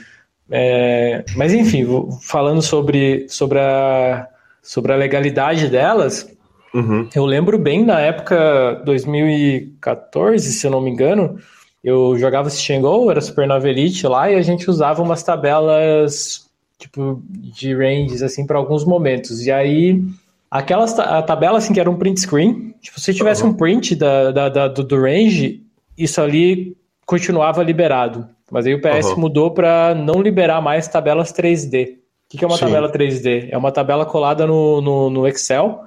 É, mas, enfim, falando sobre, sobre, a, sobre a legalidade delas, uhum. eu lembro bem na época 2014, se eu não me engano, eu jogava Stitch Go, era Supernova Elite lá, e a gente usava umas tabelas tipo de ranges assim para alguns momentos. E aí aquelas a tabela assim que era um print screen, tipo, se tivesse uhum. um print da, da, da do, do, range, isso ali continuava liberado. Mas aí o PS uhum. mudou para não liberar mais tabelas 3D. O que, que é uma Sim. tabela 3D? É uma tabela colada no, no, no Excel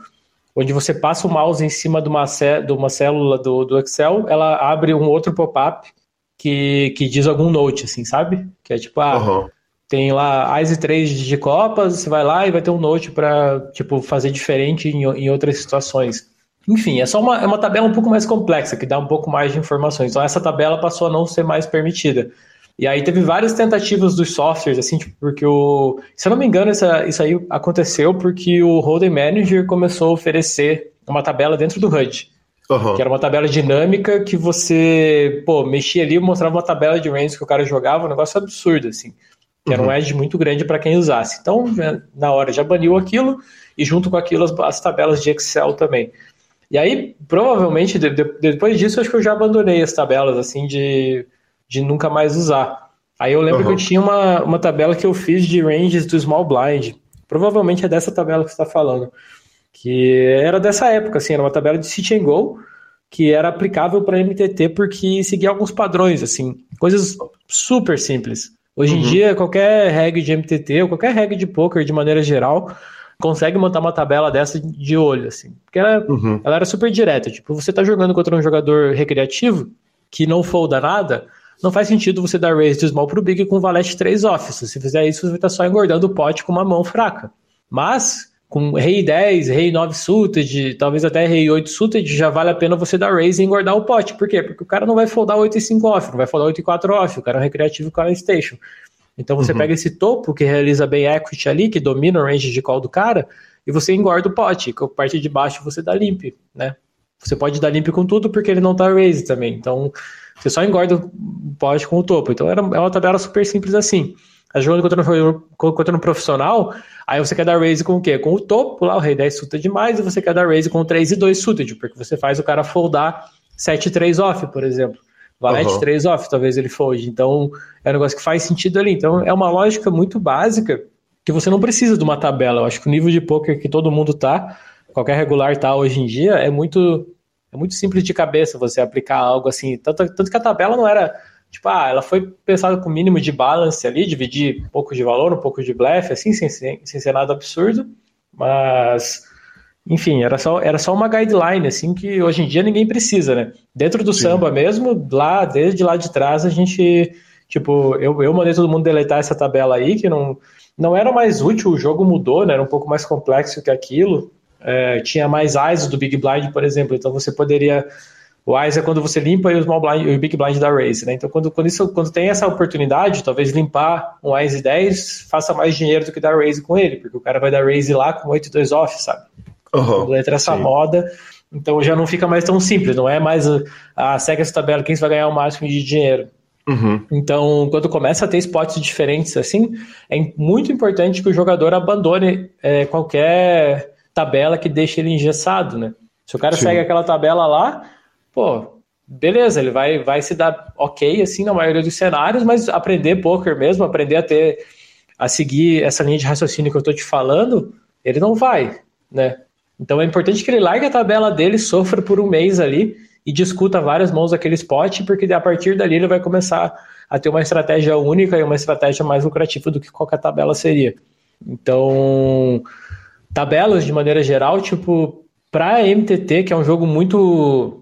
onde você passa o mouse em cima de uma, de uma célula do, do Excel, ela abre um outro pop-up que, que diz algum note, assim, sabe? Que é tipo, ah, uhum. tem lá ICE 3 de Copas, você vai lá e vai ter um note para tipo, fazer diferente em, em outras situações. Enfim, é só uma, é uma tabela um pouco mais complexa, que dá um pouco mais de informações. Então essa tabela passou a não ser mais permitida. E aí teve várias tentativas dos softwares, assim, tipo, porque o. Se eu não me engano, essa, isso aí aconteceu porque o Holding Manager começou a oferecer uma tabela dentro do HUD. Uhum. Que era uma tabela dinâmica que você, pô, mexia ali e mostrava uma tabela de range que o cara jogava, um negócio absurdo, assim. Que era um uhum. edge muito grande para quem usasse. Então, na hora já baniu aquilo e junto com aquilo as, as tabelas de Excel também. E aí, provavelmente, de, de, depois disso, acho que eu já abandonei as tabelas, assim, de de nunca mais usar. Aí eu lembro uhum. que eu tinha uma, uma tabela que eu fiz de ranges do Small Blind. Provavelmente é dessa tabela que você está falando. Que era dessa época, assim, era uma tabela de sit and go, que era aplicável para MTT porque seguia alguns padrões, assim, coisas super simples. Hoje uhum. em dia, qualquer regra de MTT ou qualquer regra de poker de maneira geral consegue montar uma tabela dessa de olho, assim. Porque ela, uhum. ela era super direta. Tipo, você está jogando contra um jogador recreativo que não folda nada, não faz sentido você dar raise de small pro big com valete 3 off. Se você fizer isso, você vai estar só engordando o pote com uma mão fraca. Mas com rei 10, rei 9 suited, talvez até rei 8 suited, já vale a pena você dar raise e engordar o pote. Por quê? Porque o cara não vai foldar 8 e 5 off, não vai foldar 8 e 4 off, o cara é um recreativo com a station. Então você uhum. pega esse topo que realiza bem equity ali, que domina o range de call do cara, e você engorda o pote, com a parte de baixo você dá limp, né? Você pode dar limp com tudo porque ele não tá raise também. Então, você só engorda o pote com o topo. Então era, é uma tabela super simples assim. A jogando contra no, contra no profissional, aí você quer dar raise com o quê? Com o topo lá, o rei 10 suited demais, e você quer dar raise com 3 e 2 suited, porque você faz o cara foldar 7 e 3 off, por exemplo. Valete uhum. 3 off, talvez ele fold. Então, é um negócio que faz sentido ali. Então, é uma lógica muito básica que você não precisa de uma tabela. Eu acho que o nível de poker que todo mundo tá, qualquer regular tá hoje em dia, é muito é muito simples de cabeça você aplicar algo assim. Tanto, tanto que a tabela não era Tipo, ah, ela foi pensada com o mínimo de balance ali, dividir um pouco de valor, um pouco de blefe, assim, sem, sem, sem ser nada absurdo. Mas, enfim, era só, era só uma guideline, assim, que hoje em dia ninguém precisa, né? Dentro do Sim. samba mesmo, lá, desde lá de trás, a gente, tipo, eu, eu mandei todo mundo deletar essa tabela aí, que não, não era mais útil, o jogo mudou, né? Era um pouco mais complexo que aquilo. É, tinha mais eyes do Big Blind, por exemplo, então você poderia o Eyes é quando você limpa o small blind, o big blind da raise, né? Então, quando, quando, isso, quando tem essa oportunidade, talvez limpar um Eyes 10 faça mais dinheiro do que dar raise com ele, porque o cara vai dar raise lá com 8 2 off, sabe? Uhum, quando entra essa sim. moda, então já não fica mais tão simples, não é mais a, a segue essa tabela quem vai ganhar o máximo de dinheiro. Uhum. Então, quando começa a ter spots diferentes assim, é muito importante que o jogador abandone é, qualquer tabela que deixe ele engessado, né? Se o cara Sim. segue aquela tabela lá, pô, beleza, ele vai, vai se dar ok, assim, na maioria dos cenários, mas aprender poker mesmo, aprender a ter, a seguir essa linha de raciocínio que eu tô te falando, ele não vai, né? Então é importante que ele largue a tabela dele, sofra por um mês ali e discuta várias mãos daquele spot, porque a partir dali ele vai começar a ter uma estratégia única e uma estratégia mais lucrativa do que qualquer tabela seria. Então, tabelas de maneira geral, tipo, para MTT, que é um jogo muito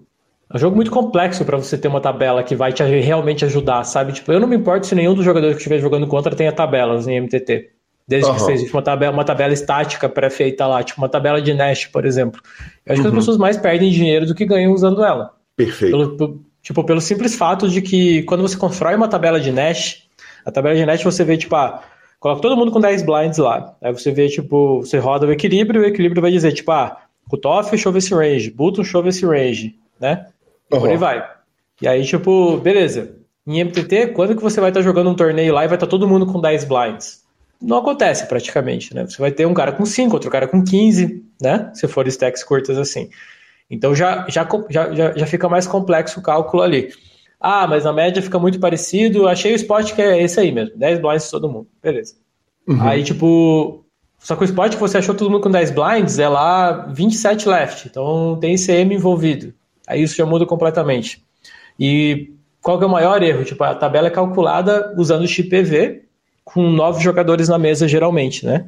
é um jogo muito complexo para você ter uma tabela que vai te realmente ajudar, sabe? Tipo, eu não me importo se nenhum dos jogadores que estiver jogando contra tenha tabelas em MTT. Desde uhum. que existe uma tabela, uma tabela estática pré-feita lá, tipo uma tabela de Nash, por exemplo. Eu acho uhum. que as uhum. pessoas mais perdem dinheiro do que ganham usando ela. Perfeito. Pelo, tipo, pelo simples fato de que quando você constrói uma tabela de Nash, a tabela de Nash você vê, tipo, ah, coloca todo mundo com 10 blinds lá. Aí você vê, tipo, você roda o equilíbrio e o equilíbrio vai dizer, tipo, ah, cutoff, chove esse range, button, chove esse range, né? E uhum. por aí vai. E aí, tipo, beleza. Em MTT, quando que você vai estar tá jogando um torneio lá e vai estar tá todo mundo com 10 blinds? Não acontece praticamente, né? Você vai ter um cara com 5, outro cara com 15, né? Se for stacks curtas assim. Então já, já, já, já fica mais complexo o cálculo ali. Ah, mas na média fica muito parecido. Achei o spot que é esse aí mesmo. 10 blinds todo mundo. Beleza. Uhum. Aí, tipo. Só que o spot que você achou todo mundo com 10 blinds é lá 27 left. Então tem ICM envolvido. Aí isso já muda completamente. E qual que é o maior erro? Tipo, a tabela é calculada usando o chip PV, com nove jogadores na mesa, geralmente, né?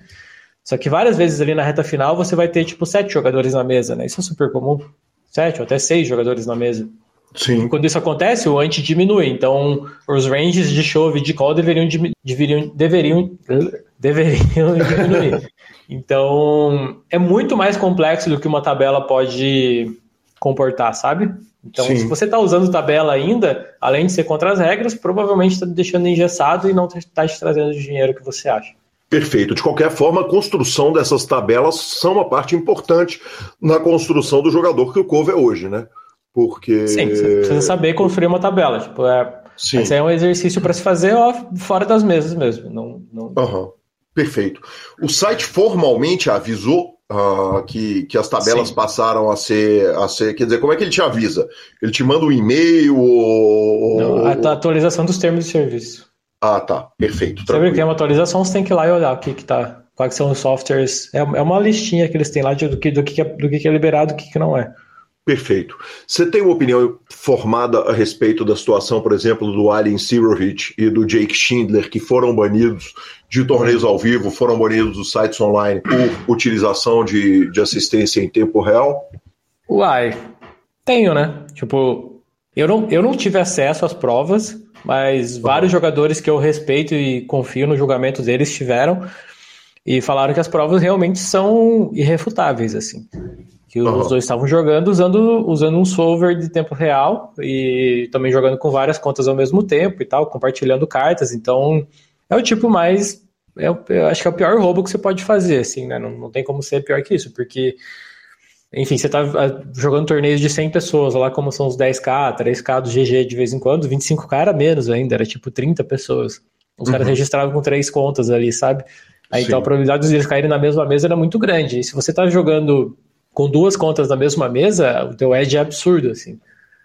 Só que várias vezes ali na reta final você vai ter, tipo, sete jogadores na mesa, né? Isso é super comum. Sete ou até seis jogadores na mesa. Sim. Quando isso acontece, o ante diminui. Então, os ranges de chove e de call deveriam, deveriam, deveriam, deveriam diminuir. Então, é muito mais complexo do que uma tabela pode comportar, sabe? Então, Sim. se você está usando tabela ainda, além de ser contra as regras, provavelmente está deixando engessado e não está te trazendo o dinheiro que você acha. Perfeito. De qualquer forma, a construção dessas tabelas são uma parte importante na construção do jogador que o Cove é hoje, né? Porque. Sim, você precisa saber construir uma tabela. Tipo, é, Sim. Esse é um exercício para se fazer ó, fora das mesas mesmo. Não, não... Uhum. Perfeito. O site formalmente avisou uh, que, que as tabelas Sim. passaram a ser, a ser. Quer dizer, como é que ele te avisa? Ele te manda um e-mail ou. Não, a atualização dos termos de serviço. Ah, tá. Perfeito. Sempre que tem uma atualização, você tem que ir lá e olhar o que, que tá. Quais são os softwares. É, é uma listinha que eles têm lá de, do, que, do, que, é, do que é liberado e do que, que não é. Perfeito. Você tem uma opinião formada a respeito da situação, por exemplo, do Alien Sirovich e do Jake Schindler, que foram banidos de torneios ao vivo, foram banidos dos sites online por utilização de, de assistência em tempo real? Uai, tenho, né? Tipo, eu não, eu não tive acesso às provas, mas uhum. vários jogadores que eu respeito e confio no julgamento deles tiveram e falaram que as provas realmente são irrefutáveis, assim que uhum. os dois estavam jogando usando, usando um solver de tempo real e também jogando com várias contas ao mesmo tempo e tal, compartilhando cartas. Então, é o tipo mais. É, eu acho que é o pior roubo que você pode fazer, assim, né? Não, não tem como ser pior que isso, porque. Enfim, você tá ah, jogando torneios de 100 pessoas, lá como são os 10k, 3k do GG de vez em quando, 25k era menos ainda, era tipo 30 pessoas. Os uhum. caras registravam com três contas ali, sabe? Aí, então a probabilidade de eles caírem na mesma mesa era muito grande. E se você tá jogando com duas contas na mesma mesa, o teu edge é absurdo, assim.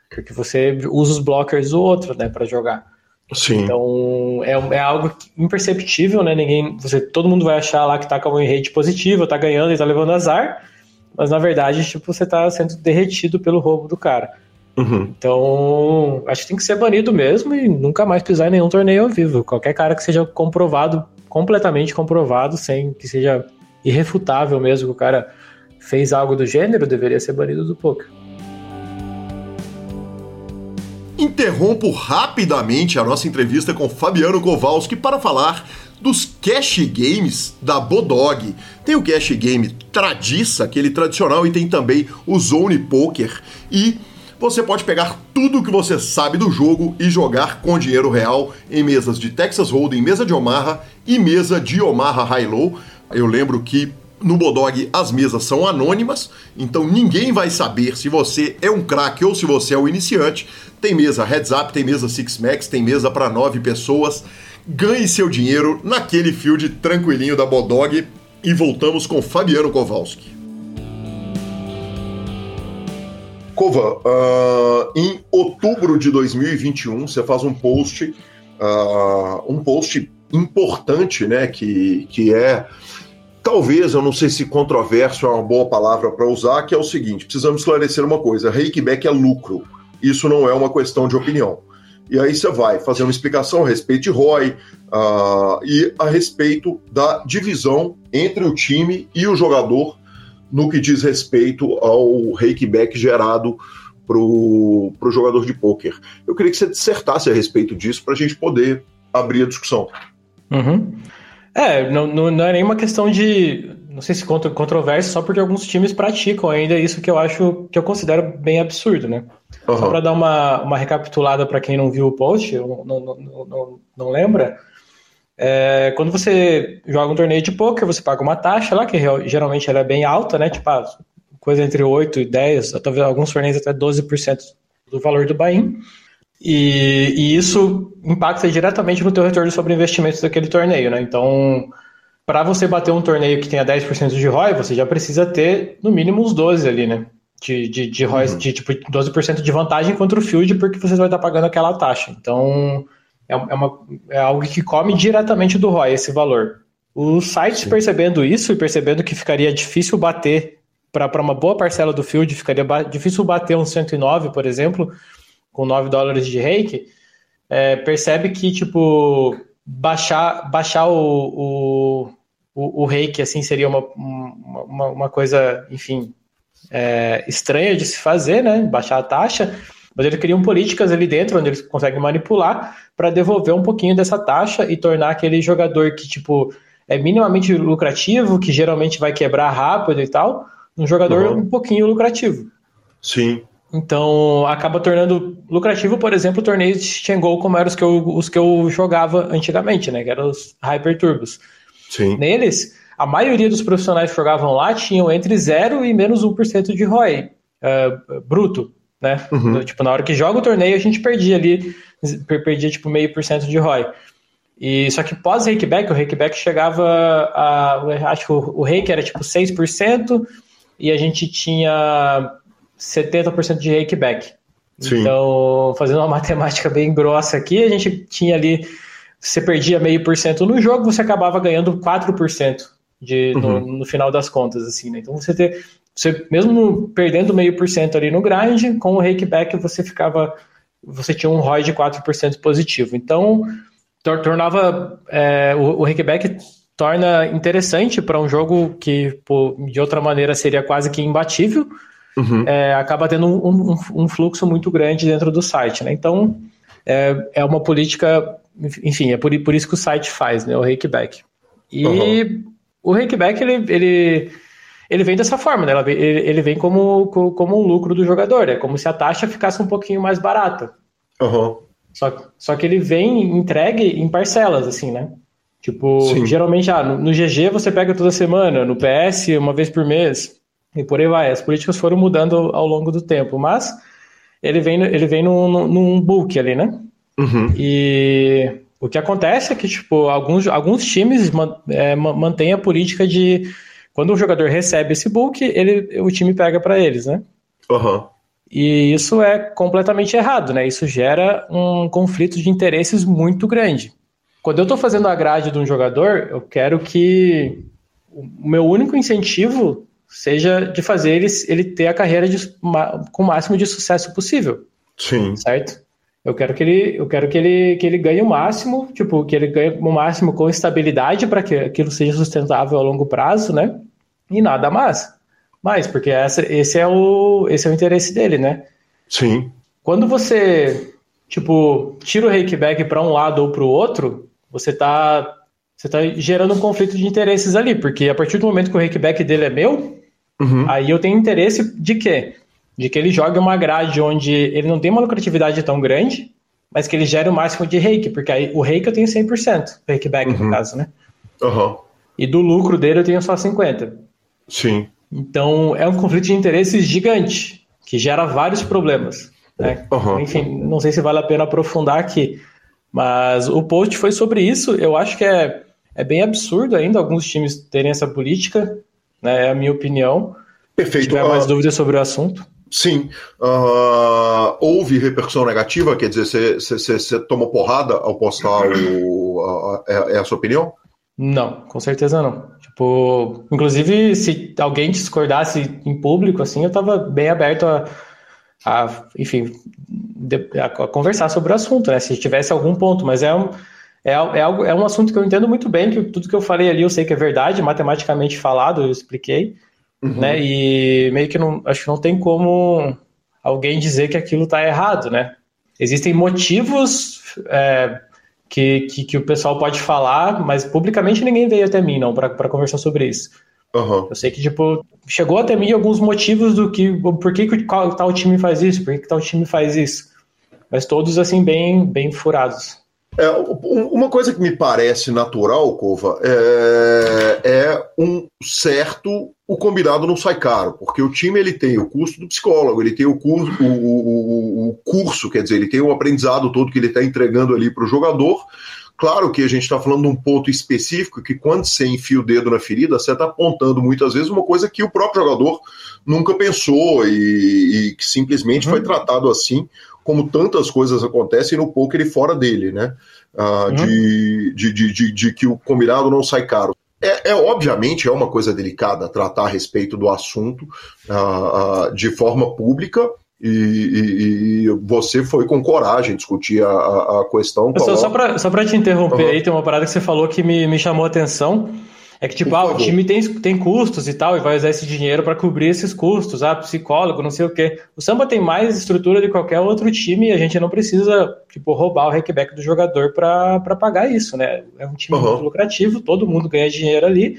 Porque você usa os blockers do outro, né, para jogar. Sim. Então é, é algo imperceptível, né? Ninguém, você, todo mundo vai achar lá que tá com a win rate positiva, tá ganhando e tá levando azar, mas na verdade, tipo, você tá sendo derretido pelo roubo do cara. Uhum. Então, acho que tem que ser banido mesmo e nunca mais pisar em nenhum torneio ao vivo. Qualquer cara que seja comprovado, completamente comprovado, sem que seja irrefutável mesmo que o cara fez algo do gênero, deveria ser banido do poker. Interrompo rapidamente a nossa entrevista com Fabiano Kowalski para falar dos cash games da Bodog. Tem o cash game Tradiça, aquele tradicional, e tem também o Zone Poker. E você pode pegar tudo o que você sabe do jogo e jogar com dinheiro real em mesas de Texas Hold'em, mesa de Omaha e mesa de Omaha High Low. Eu lembro que no Bodog as mesas são anônimas, então ninguém vai saber se você é um craque ou se você é um iniciante. Tem mesa heads up, tem mesa six max, tem mesa para nove pessoas. Ganhe seu dinheiro naquele field tranquilinho da Bodog e voltamos com Fabiano Kowalski. Kova, uh, em outubro de 2021 você faz um post, uh, um post importante, né, que, que é talvez, eu não sei se controverso é uma boa palavra para usar, que é o seguinte: precisamos esclarecer uma coisa: rakeback é lucro. Isso não é uma questão de opinião. E aí você vai fazer uma explicação a respeito de ROI uh, e a respeito da divisão entre o time e o jogador no que diz respeito ao rakeback gerado para o jogador de pôquer. Eu queria que você dissertasse a respeito disso para a gente poder abrir a discussão. Uhum. É, não, não, não, é nenhuma questão de, não sei se contra, controvérsia, só porque alguns times praticam ainda isso que eu acho, que eu considero bem absurdo, né? Uhum. Só para dar uma, uma recapitulada para quem não viu o post, não, não, não, não, não lembra, é, quando você joga um torneio de poker, você paga uma taxa lá, que geralmente ela é bem alta, né? Tipo, ah, coisa entre 8 e 10, talvez alguns torneios até 12% do valor do buy-in. E, e, isso impacta diretamente no teu retorno sobre investimentos daquele torneio, né? Então, para você bater um torneio que tenha 10% de ROI, você já precisa ter no mínimo uns 12 ali, né? De, de, de ROI, uhum. de tipo 12% de vantagem contra o field, porque você vai estar pagando aquela taxa. Então, é, é, uma, é algo que come diretamente do ROI, esse valor. Os sites Sim. percebendo isso e percebendo que ficaria difícil bater para uma boa parcela do field, ficaria ba difícil bater um 109, por exemplo, com 9 dólares de rake, é, percebe que, tipo, baixar, baixar o, o, o, o rake, assim, seria uma, uma, uma coisa, enfim, é, estranha de se fazer, né? Baixar a taxa, mas eles criam políticas ali dentro onde eles conseguem manipular para devolver um pouquinho dessa taxa e tornar aquele jogador que, tipo, é minimamente lucrativo, que geralmente vai quebrar rápido e tal, um jogador uhum. um pouquinho lucrativo. Sim. Então, acaba tornando lucrativo, por exemplo, torneios de Chengou como eram os que eu, os que eu jogava antigamente, né? Que eram os Hyper Turbos. Sim. Neles, a maioria dos profissionais que jogavam lá tinham entre 0 e menos 1% de ROI uh, bruto, né? Uhum. Tipo, na hora que joga o torneio, a gente perdia ali, perdia tipo meio por cento de ROI. E só que pós rakeback, o rakeback chegava a, acho que o, o rake era tipo 6% e a gente tinha 70% de rakeback. Sim. Então, fazendo uma matemática bem grossa aqui, a gente tinha ali, você perdia meio por cento no jogo, você acabava ganhando 4% de, uhum. no, no, final das contas, assim, né? Então você ter, você mesmo perdendo meio por cento ali no grind, com o rakeback você ficava, você tinha um ROI de 4% positivo. Então, tornava é, o, o rakeback torna interessante para um jogo que, pô, de outra maneira, seria quase que imbatível, uhum. é, acaba tendo um, um, um, fluxo muito grande dentro do site, né? Então, é, é uma política, enfim, é por, por isso que o site faz, né? O rakeback. E uhum. o rakeback, ele, ele, ele vem dessa forma, né? Ele, vem como, como um lucro do jogador, é como se a taxa ficasse um pouquinho mais barata. Uhum. Só, só que ele vem entregue em parcelas, assim, né? Tipo, Sim. geralmente, ah, no, no, GG você pega toda semana, no PS uma vez por mês e por aí vai. As políticas foram mudando ao longo do tempo, mas ele vem, ele vem num, num book ali, né? Uhum. E o que acontece é que, tipo, alguns, alguns times é, mantêm a política de quando o jogador recebe esse book, ele, o time pega para eles, né? Uhum. E isso é completamente errado, né? Isso gera um conflito de interesses muito grande. Quando eu estou fazendo a grade de um jogador, eu quero que o meu único incentivo seja de fazer ele, ele ter a carreira de, com o máximo de sucesso possível. Sim. Certo? Eu quero que ele, eu quero que ele, que ele ganhe o máximo, tipo, que ele ganhe o máximo com estabilidade para que aquilo seja sustentável a longo prazo, né? E nada mais. Mais, porque essa, esse, é o, esse é o interesse dele, né? Sim. Quando você, tipo, tira o rakeback para um lado ou para o outro, você tá, você tá gerando um conflito de interesses ali, porque a partir do momento que o rakeback dele é meu, uhum. aí eu tenho interesse de quê? De que ele jogue uma grade onde ele não tem uma lucratividade tão grande, mas que ele gere o máximo de rake, porque aí o rake eu tenho 100%, o rakeback uhum. no caso, né? Uhum. E do lucro dele eu tenho só 50%. Sim. Então é um conflito de interesses gigante, que gera vários problemas. Né? Uhum. Enfim, não sei se vale a pena aprofundar aqui, mas o post foi sobre isso. Eu acho que é, é bem absurdo ainda alguns times terem essa política, né? É a minha opinião. Perfeito. Se tiver mais uh, dúvidas sobre o assunto. Sim. Uh, houve repercussão negativa? Quer dizer, você tomou porrada ao postar o, a, a, a, essa opinião? Não, com certeza não. Tipo, inclusive, se alguém discordasse em público, assim, eu tava bem aberto a, a enfim, a, a, conversar sobre o assunto, né? Se tivesse algum ponto, mas é um, é, é, algo, é um assunto que eu entendo muito bem, que tudo que eu falei ali eu sei que é verdade, matematicamente falado, eu expliquei, uhum. né? E meio que não, acho que não tem como alguém dizer que aquilo tá errado, né? Existem motivos é, que, que, que, o pessoal pode falar, mas publicamente ninguém veio até mim, não, para conversar sobre isso. Uhum. Eu sei que, tipo, chegou até mim alguns motivos do que, por que, que tal time faz isso, por que, que tal time faz isso. Mas todos, assim, bem, bem furados. É, uma coisa que me parece natural, Cova, é, é, um certo. O combinado não sai caro, porque o time ele tem o custo do psicólogo, ele tem o curso, o, o, o curso, quer dizer, ele tem o aprendizado todo que ele está entregando ali para o jogador. Claro que a gente está falando de um ponto específico que, quando você enfia o dedo na ferida, você está apontando muitas vezes uma coisa que o próprio jogador nunca pensou e, e que simplesmente uhum. foi tratado assim como tantas coisas acontecem no poker e fora dele, né? Uh, uhum. de, de, de, de, de que o combinado não sai caro. É, é, obviamente é uma coisa delicada tratar a respeito do assunto uh, uh, de forma pública e, e, e, você foi com coragem discutir a, a, questão. Só, só para te interromper uhum. aí, tem uma parada que você falou que me, me chamou a atenção. É que, tipo, ah, o time tem, tem custos e tal, e vai usar esse dinheiro para cobrir esses custos, ah, psicólogo, não sei o quê. O samba tem mais estrutura de qualquer outro time e a gente não precisa, tipo, roubar o hackback do jogador para pagar isso, né? É um time uhum. muito lucrativo, todo mundo ganha dinheiro ali,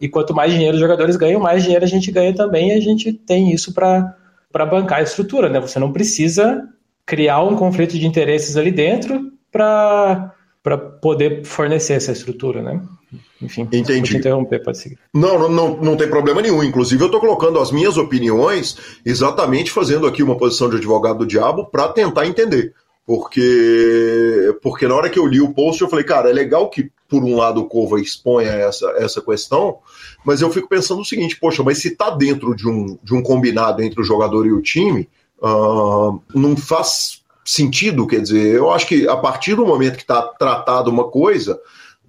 e quanto mais dinheiro os jogadores ganham, mais dinheiro a gente ganha também, e a gente tem isso para bancar a estrutura, né? Você não precisa criar um conflito de interesses ali dentro para poder fornecer essa estrutura, né? Enfim, Entendi. interromper, pode seguir. Não, não, não, não tem problema nenhum. Inclusive, eu estou colocando as minhas opiniões exatamente fazendo aqui uma posição de advogado do diabo para tentar entender. Porque, porque na hora que eu li o post, eu falei, cara, é legal que, por um lado, o Cova exponha essa, essa questão, mas eu fico pensando o seguinte, poxa, mas se está dentro de um, de um combinado entre o jogador e o time, uh, não faz sentido, quer dizer, eu acho que a partir do momento que está tratado uma coisa,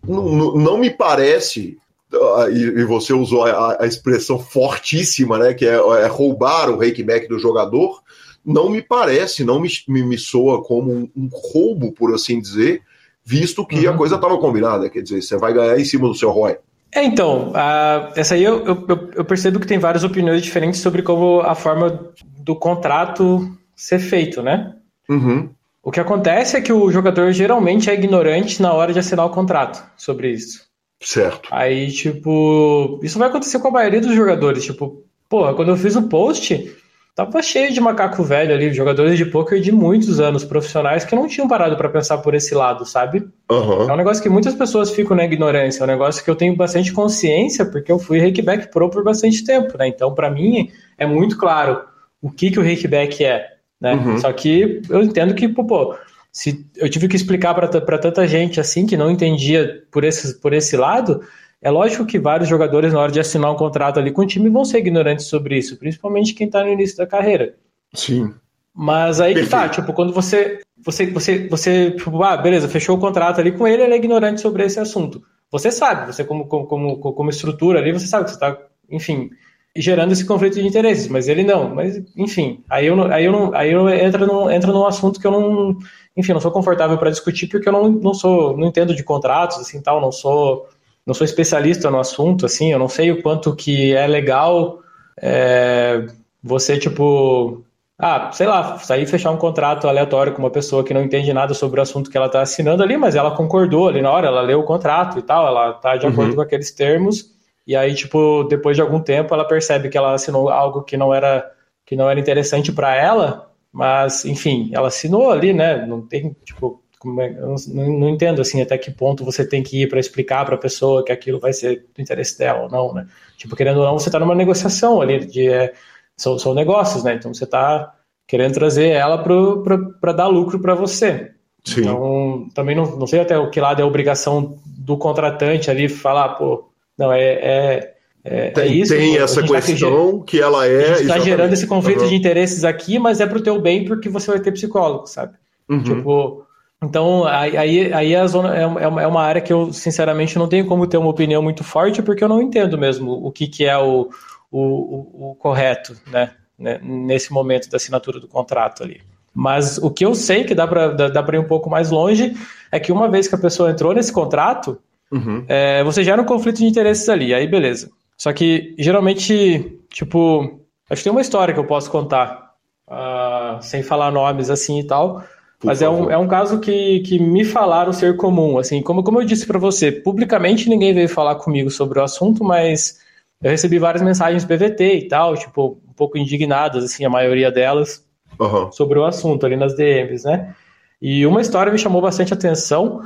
não, não me parece ah, e, você usou a, expressão fortíssima, né, que é, é, roubar o rakeback do jogador, não me parece, não me, me, soa como um, um, roubo, por assim dizer, visto que uhum. a coisa estava combinada, quer dizer, você vai ganhar em cima do seu ROI. É, então, uh, essa aí eu, eu, eu, percebo que tem várias opiniões diferentes sobre como a forma do contrato ser feito, né? Uhum. O que acontece é que o jogador geralmente é ignorante na hora de assinar o contrato sobre isso. Certo. Aí, tipo, isso vai acontecer com a maioria dos jogadores. Tipo, pô, quando eu fiz o post, tava cheio de macaco velho ali, jogadores de poker de muitos anos, profissionais que não tinham parado para pensar por esse lado, sabe? Uhum. É um negócio que muitas pessoas ficam na ignorância, é um negócio que eu tenho bastante consciência, porque eu fui Rakeback Pro por bastante tempo, né? Então, para mim, é muito claro o que, que o Rakeback é. Né? Uhum. Só que eu entendo que, pô, se eu tive que explicar para tanta gente assim que não entendia por esse, por esse lado, é lógico que vários jogadores, na hora de assinar um contrato ali com o time, vão ser ignorantes sobre isso, principalmente quem está no início da carreira. Sim. Mas aí Perfeito. que tá, tipo, quando você, você, você, você, tipo, ah, beleza, fechou o contrato ali com ele, ele é ignorante sobre esse assunto. Você sabe, você como, como, como, como estrutura ali, você sabe que você está, enfim, gerando esse conflito de interesses, mas ele não. Mas, enfim, aí eu, aí eu, não, aí eu entro, num, entro num assunto que eu não, enfim, não sou confortável para discutir porque eu não, não sou, não entendo de contratos, assim, tal, não sou, não sou especialista no assunto, assim, eu não sei o quanto que é legal é, você, tipo, ah, sei lá, sair e fechar um contrato aleatório com uma pessoa que não entende nada sobre o assunto que ela está assinando ali, mas ela concordou ali na hora, ela leu o contrato e tal, ela está de uhum. acordo com aqueles termos, e aí, tipo, depois de algum tempo, ela percebe que ela assinou algo que não era, que não era interessante para ela, mas, enfim, ela assinou ali, né? Não tem, tipo, é, não, não, entendo assim até que ponto você tem que ir para explicar para a pessoa que aquilo vai ser do interesse dela ou não, né? Tipo, querendo ou não, você está numa negociação ali de é, são, são negócios, né? Então você está querendo trazer ela para dar lucro para você. Sim. Então, também não, não sei até o que lado é a obrigação do contratante ali falar, pô, não, é, é, é, é tem, é isso. Tem essa tá questão tá, que ela é. está gerando esse conflito uhum. de interesses aqui, mas é para o teu bem porque você vai ter psicólogo, sabe? Uhum. Tipo, então aí, aí a zona é, é, é uma área que eu sinceramente não tenho como ter uma opinião muito forte porque eu não entendo mesmo o que, que é o, o, o, o correto, né? né, nesse momento da assinatura do contrato ali. Mas o que eu sei que dá para dá, dá ir um pouco mais longe é que uma vez que a pessoa entrou nesse contrato, uhum. é, você gera um conflito de interesses ali, aí beleza. Só que geralmente, tipo, acho que tem uma história que eu posso contar, uh, sem falar nomes assim e tal. Por mas é um, é um caso que, que me falaram ser comum. Assim, como, como eu disse para você, publicamente ninguém veio falar comigo sobre o assunto, mas eu recebi várias mensagens PVT e tal, tipo, um pouco indignadas, assim, a maioria delas, uhum. sobre o assunto ali nas DMs, né? E uma história me chamou bastante atenção,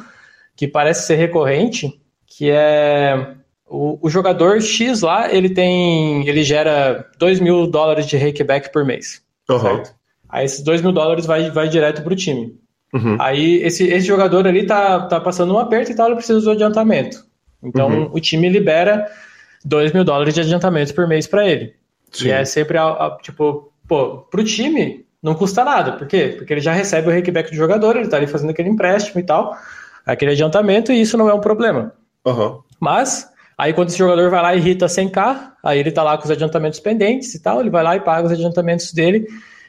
que parece ser recorrente, que é o, o jogador X lá, ele tem, ele gera 2 mil dólares de rakeback por mês, uhum. certo? Aí esses 2 mil dólares vai, vai direto pro time. Uhum. Aí esse, esse jogador ali tá, tá passando um aperto e tal, ele precisa do adiantamento. Então uhum. o time libera 2 mil dólares de adiantamento por mês para ele. Sim. E é sempre, a, a, tipo, pô, pro time não custa nada. Por quê? Porque ele já recebe o rakeback do jogador, ele tá ali fazendo aquele empréstimo e tal, aquele adiantamento, e isso não é um problema. Uhum. Mas, aí quando esse jogador vai lá e irrita 100k, aí ele tá lá com os adiantamentos pendentes e tal, ele vai lá e paga os adiantamentos dele,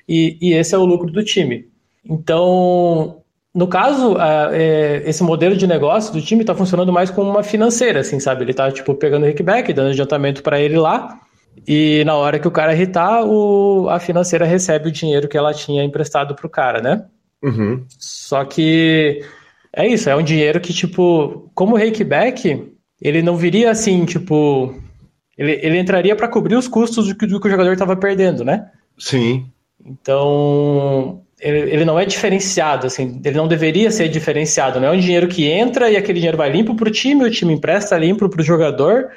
e, e esse é o lucro do time. Então, no caso, é, esse modelo de negócio do time está funcionando mais como uma financeira, assim, sabe? Ele está tipo pegando o kickback, dando adiantamento para ele lá, e na hora que o cara irritar, o, a financeira recebe o dinheiro que ela tinha emprestado para o cara, né? Uhum. Só que é isso, é um dinheiro que, tipo, como rakeback, ele não viria assim, tipo. Ele, ele entraria para cobrir os custos do que, do que o jogador estava perdendo, né? Sim. Então, ele, ele, não é diferenciado, assim, ele não deveria ser diferenciado, não é um dinheiro que entra e aquele dinheiro vai limpo para o time, o time empresta limpo para o jogador.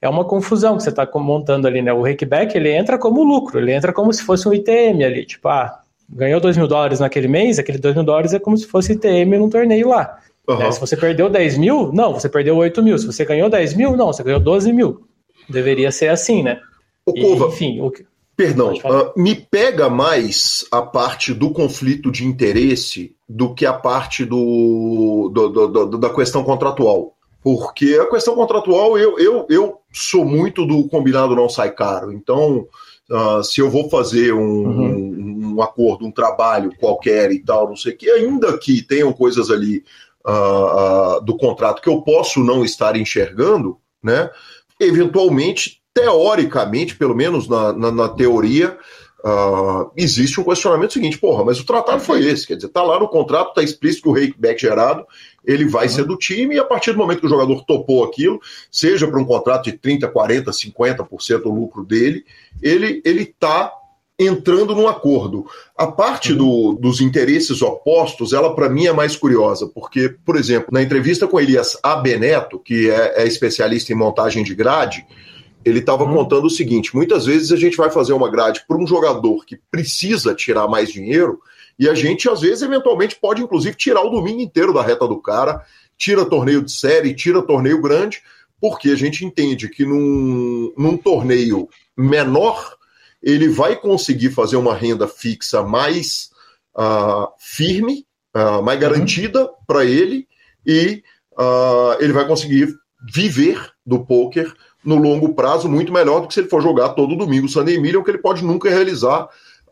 É uma confusão que você está montando ali, né? O rakeback ele entra como lucro, ele entra como se fosse um ITM ali, tipo, ah, ganhou 2 mil dólares naquele mês, aquele 2 mil dólares é como se fosse ITM num torneio lá. Uhum. É, se você perdeu 10 mil, não, você perdeu 8 mil. Se você ganhou 10 mil, não, você ganhou 12 mil. Deveria ser assim, né? O e, enfim, o que. Perdão, uh, me pega mais a parte do conflito de interesse do que a parte do, do, do, do da questão contratual. Porque a questão contratual, eu, eu, eu sou muito do combinado não sai caro. Então, uh, se eu vou fazer um, uhum. um, um, acordo, um trabalho qualquer e tal, não sei o que, ainda que tenham coisas ali uh, do contrato que eu posso não estar enxergando, né? Eventualmente teoricamente, pelo menos na, na, na teoria, uh, existe um questionamento seguinte: porra, mas o tratado foi esse, quer dizer, tá lá no contrato, tá explícito que o rakeback gerado ele vai uhum. ser do time, e a partir do momento que o jogador topou aquilo, seja para um contrato de 30, 40, 50% do lucro dele, ele ele tá entrando num acordo. A parte do, dos interesses opostos, ela para mim é mais curiosa, porque, por exemplo, na entrevista com Elias Abeneto, que é, é especialista em montagem de grade, ele estava hum. contando o seguinte: muitas vezes a gente vai fazer uma grade para um jogador que precisa tirar mais dinheiro, e a gente, às vezes, eventualmente pode, inclusive, tirar o domingo inteiro da reta do cara, tira torneio de série, tira torneio grande, porque a gente entende que num, num torneio menor ele vai conseguir fazer uma renda fixa mais uh, firme, uh, mais uhum. garantida para ele, e uh, ele vai conseguir viver do poker no longo prazo muito melhor do que se ele for jogar todo domingo Sunday Million, que ele pode nunca realizar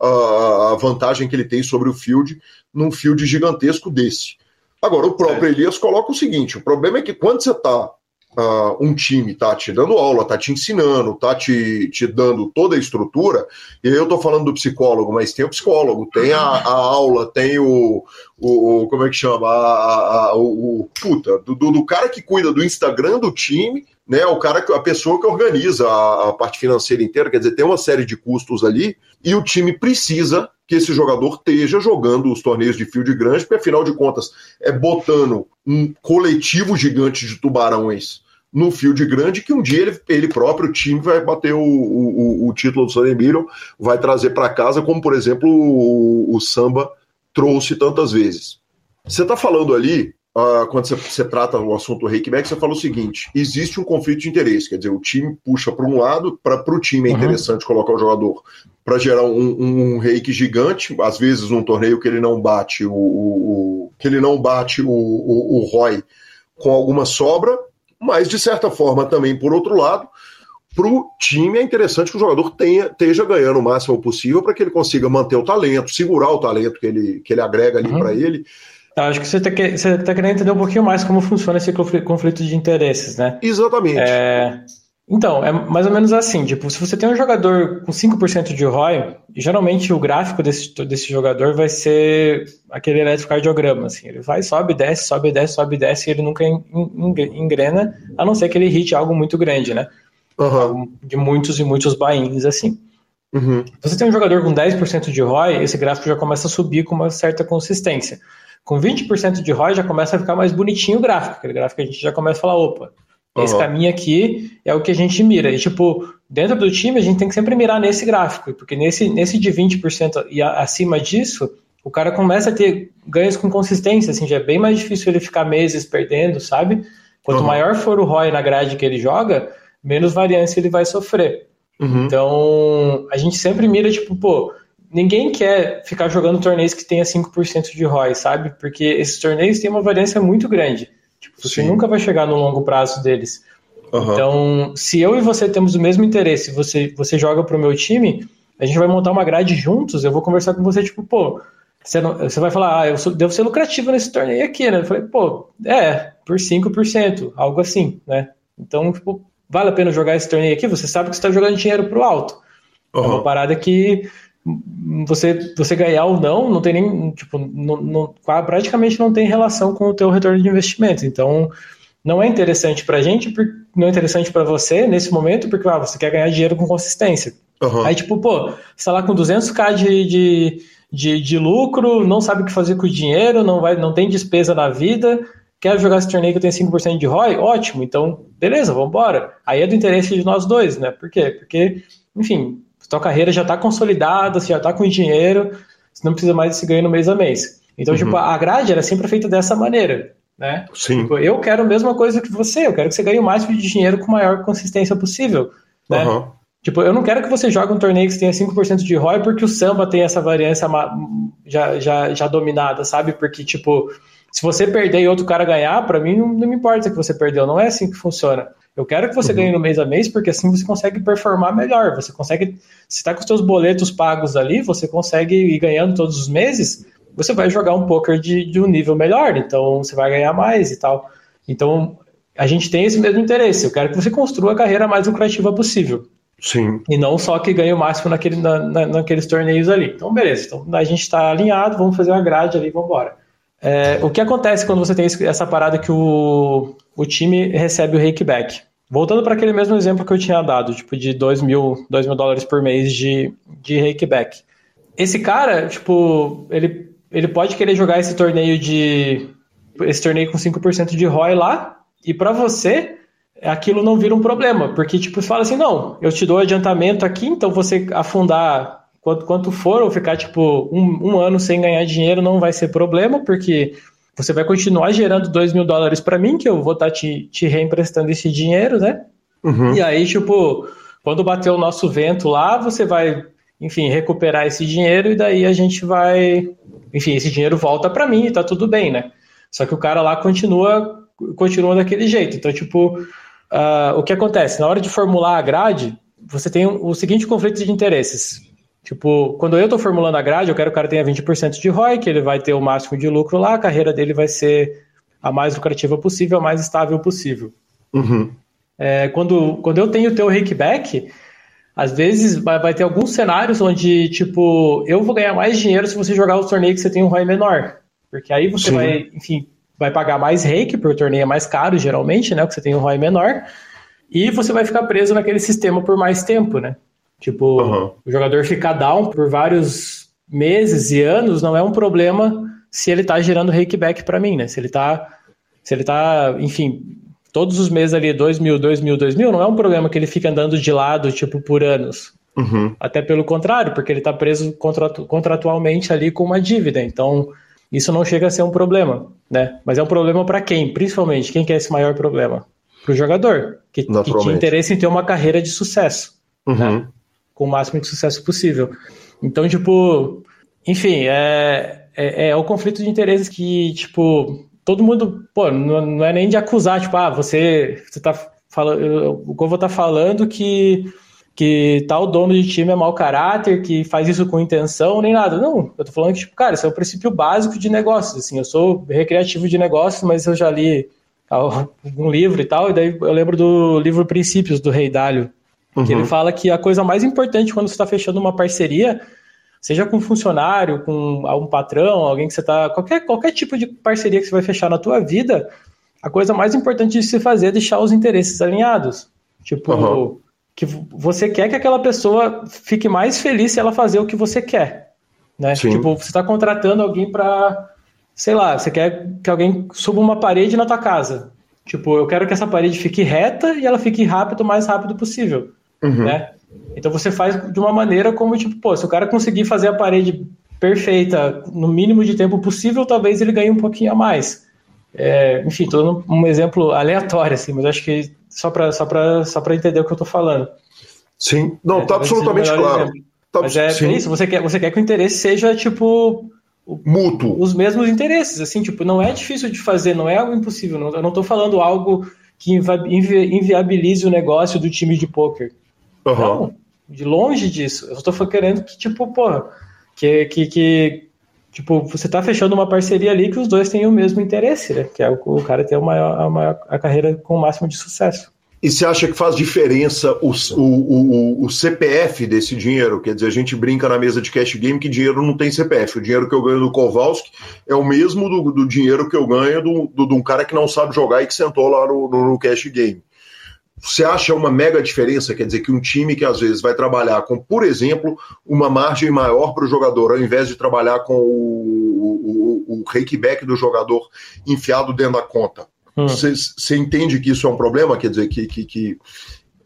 a vantagem que ele tem sobre o field num field gigantesco desse. Agora, o próprio Elias coloca o seguinte: o problema é que quando você está uh, um time tá te dando aula, tá te ensinando, tá te, te dando toda a estrutura, e aí eu tô falando do psicólogo, mas tem o psicólogo, tem a, a aula, tem o, o, o, como é que chama? A, a, o, o puta, do, do, cara que cuida do Instagram do time, né? O cara, a pessoa que organiza a, a parte financeira inteira, quer dizer, tem uma série de custos ali, e o time precisa que esse jogador esteja jogando os torneios de field grande, porque afinal de contas é botando um coletivo gigante de tubarões no field grande que um dia ele, ele próprio, o time, vai bater o, o, o título do Sunday Million, vai trazer para casa, como por exemplo o, o Samba trouxe tantas vezes. Você está falando ali Uh, quando você, você, trata o assunto Reikback, você fala o seguinte: existe um conflito de interesse, quer dizer, o time puxa para um lado, para o time é uhum. interessante uhum. colocar o jogador para gerar um, um, um, reiki gigante, às vezes num torneio que ele não bate o, o, o que ele não bate o, o, o ROI com alguma sobra, mas de certa forma também, por outro lado, para o time é interessante que o jogador tenha, esteja ganhando o máximo possível para que ele consiga manter o talento, segurar o talento que ele, que ele agrega ali uhum. para ele Tá, acho que você está tá querendo entender um pouquinho mais como funciona esse conflito de interesses, né? Exatamente. É... Então, é mais ou menos assim, tipo, se você tem um jogador com 5% de ROI, geralmente o gráfico desse, desse jogador vai ser aquele eletrocardiograma, assim, ele vai, sobe, desce, sobe, desce, sobe, desce, e ele nunca engrena, a não ser que ele hit algo muito grande, né? Uhum. De muitos e muitos buy-ins, assim. Uhum. Se você tem um jogador com 10% de ROI, esse gráfico já começa a subir com uma certa consistência. Com 20% de ROI já começa a ficar mais bonitinho o gráfico. Aquele gráfico que a gente já começa a falar, opa, uhum. esse caminho aqui é o que a gente mira. E, tipo, dentro do time a gente tem que sempre mirar nesse gráfico, porque nesse, nesse de 20% e acima disso, o cara começa a ter ganhos com consistência, assim, já é bem mais difícil ele ficar meses perdendo, sabe? Quanto uhum. maior for o ROI na grade que ele joga, menos variância ele vai sofrer. Uhum. Então, a gente sempre mira, tipo, pô, ninguém quer ficar jogando torneios que tenha 5% de ROI, sabe? Porque esses torneios têm uma variância muito grande. Tipo, você Sim. nunca vai chegar no longo prazo deles. Uhum. Então, se eu e você temos o mesmo interesse, você, você joga pro meu time, a gente vai montar uma grade juntos, eu vou conversar com você, tipo, pô, você, não, você vai falar, ah, eu sou, devo ser lucrativo nesse torneio aqui, né? Eu falei, pô, é, por 5%, algo assim, né? Então, tipo, vale a pena jogar esse torneio aqui? Você sabe que você está jogando dinheiro pro alto. Uhum. É uma parada que você, você ganhar ou não, não tem nem, tipo, não, não, praticamente não tem relação com o teu retorno de investimento. Então, não é interessante para a gente, não é interessante para você nesse momento, porque ah, você quer ganhar dinheiro com consistência. Uhum. Aí, tipo, pô, você está lá com 200k de, de, de, de, lucro, não sabe o que fazer com o dinheiro, não, vai, não tem despesa na vida, quer jogar esse torneio que tem 5% de ROI? Ótimo, então, beleza, vamos embora. Aí é do interesse de nós dois, né? Por quê? Porque, enfim, tua carreira já está consolidada, você já está com dinheiro, você não precisa mais desse ganho no mês a mês. Então, tipo, uhum. tipo, a grade era sempre feita dessa maneira, né? Sim. Tipo, eu quero a mesma coisa que você, eu quero que você ganhe o máximo de dinheiro com a maior consistência possível, né? Uhum. Tipo, eu não quero que você jogue um torneio que tenha 5% de ROI porque o samba tem essa variância já, já, já dominada, sabe? Porque, tipo, se você perder e outro cara ganhar, para mim não, não, me importa que você perdeu, não é assim que funciona. Eu quero que você uhum. ganhe no mês a mês, porque assim você consegue performar melhor. Você consegue, se está com os seus boletos pagos ali, você consegue ir ganhando todos os meses, você vai jogar um poker de, de um nível melhor, então você vai ganhar mais e tal. Então, a gente tem esse mesmo interesse. Eu quero que você construa a carreira mais lucrativa possível. Sim. E não só que ganhe o máximo naquele, na, na, naqueles torneios ali. Então, beleza. Então, a gente está alinhado, vamos fazer uma grade ali, vamos embora. É, o que acontece quando você tem essa parada que o, o time recebe o rake back? Voltando para aquele mesmo exemplo que eu tinha dado, tipo, de 2 mil, 2 mil dólares por mês de, de rake back. Esse cara, tipo, ele, ele pode querer jogar esse torneio de. esse torneio com 5% de ROI lá, e para você, aquilo não vira um problema, porque, tipo, fala assim: não, eu te dou adiantamento aqui, então você afundar quanto, quanto for, ou ficar tipo um, um ano sem ganhar dinheiro, não vai ser problema, porque você vai continuar gerando 2 mil dólares para mim, que eu vou estar tá te, te reemprestando esse dinheiro, né? Uhum. E aí, tipo, quando bater o nosso vento lá, você vai enfim, recuperar esse dinheiro e daí a gente vai, enfim, esse dinheiro volta para mim e tá tudo bem, né? Só que o cara lá continua, continua daquele jeito. Então, tipo, uh, o que acontece? Na hora de formular a grade, você tem o seguinte conflito de interesses. Tipo, quando eu estou formulando a grade, eu quero que o cara tenha 20% de ROI, que ele vai ter o máximo de lucro lá, a carreira dele vai ser a mais lucrativa possível, a mais estável possível. Uhum. É, quando, quando eu tenho o teu rakeback, às vezes vai, vai, ter alguns cenários onde, tipo, eu vou ganhar mais dinheiro se você jogar o torneio que você tem um ROI menor. Porque aí você Sim. vai, enfim, vai pagar mais rake, porque o torneio é mais caro, geralmente, né? Porque você tem um ROI menor. E você vai ficar preso naquele sistema por mais tempo, né? Tipo, uhum. o jogador ficar down por vários meses e anos não é um problema se ele tá gerando rakeback para mim, né? Se ele tá, se ele tá, enfim, todos os meses ali, 2 mil, 2 mil, 2 mil, não é um problema que ele fica andando de lado, tipo, por anos. Uhum. Até pelo contrário, porque ele está preso contratu contratualmente ali com uma dívida. Então, isso não chega a ser um problema, né? Mas é um problema para quem? Principalmente, quem quer esse maior problema? Para o jogador, que, que tinha interesse em ter uma carreira de sucesso. Uhum. Né? Com o máximo de sucesso possível. Então, tipo, enfim, é, é, é o conflito de interesses que, tipo, todo mundo, pô, não, não é nem de acusar, tipo, ah, você, você tá falando, o Govo tá falando que que tal dono de time é mau caráter, que faz isso com intenção, nem nada. Não, eu tô falando que, tipo, cara, isso é o princípio básico de negócios, assim, eu sou recreativo de negócios, mas eu já li um livro e tal, e daí eu lembro do livro Princípios, do Rei Dálio, Uhum. Que ele fala que a coisa mais importante quando você está fechando uma parceria, seja com um funcionário, com um patrão, alguém que você está. Qualquer, qualquer tipo de parceria que você vai fechar na tua vida, a coisa mais importante de se fazer é deixar os interesses alinhados. Tipo, uhum. que você quer que aquela pessoa fique mais feliz se ela fazer o que você quer. Né? Tipo, você está contratando alguém para. Sei lá, você quer que alguém suba uma parede na tua casa. Tipo, eu quero que essa parede fique reta e ela fique rápido, o mais rápido possível uhum. né? Então você faz de uma maneira como, tipo, pô, se o cara conseguir fazer a parede perfeita no mínimo de tempo possível, talvez ele ganhe um pouquinho a mais. É, enfim, tô dando um exemplo aleatório, assim, mas acho que só para só só entender o que eu tô falando. Sim, não, é, tá absolutamente claro. Tá, mas é, é, isso, você quer, você quer que o interesse seja, tipo, mútuo. Os mesmos interesses, assim, tipo, não é difícil de fazer, não é algo impossível. Não, eu não tô falando algo que invi inviabilize o negócio do time de poker. Uhum. Não, de longe disso. Eu só tô querendo que, tipo, que, que, que tipo, você tá fechando uma parceria ali que os dois têm o mesmo interesse, né? Que é o, o cara ter a, maior, a, carreira com o máximo de sucesso. E você acha que faz diferença o, o, o, o, CPF desse dinheiro? Quer dizer, a gente brinca na mesa de cash game que dinheiro não tem CPF. O dinheiro que eu ganho do Kowalski é o mesmo do, do dinheiro que eu ganho do, do, de um cara que não sabe jogar e que sentou lá no, no, no cash game. Você acha uma mega diferença? Quer dizer, que um time que às vezes vai trabalhar com, por exemplo, uma margem maior para o jogador, ao invés de trabalhar com o, o, o rakeback do jogador enfiado dentro da conta. Hum. Você hum. entende que isso é um problema? Quer dizer, que. que, que...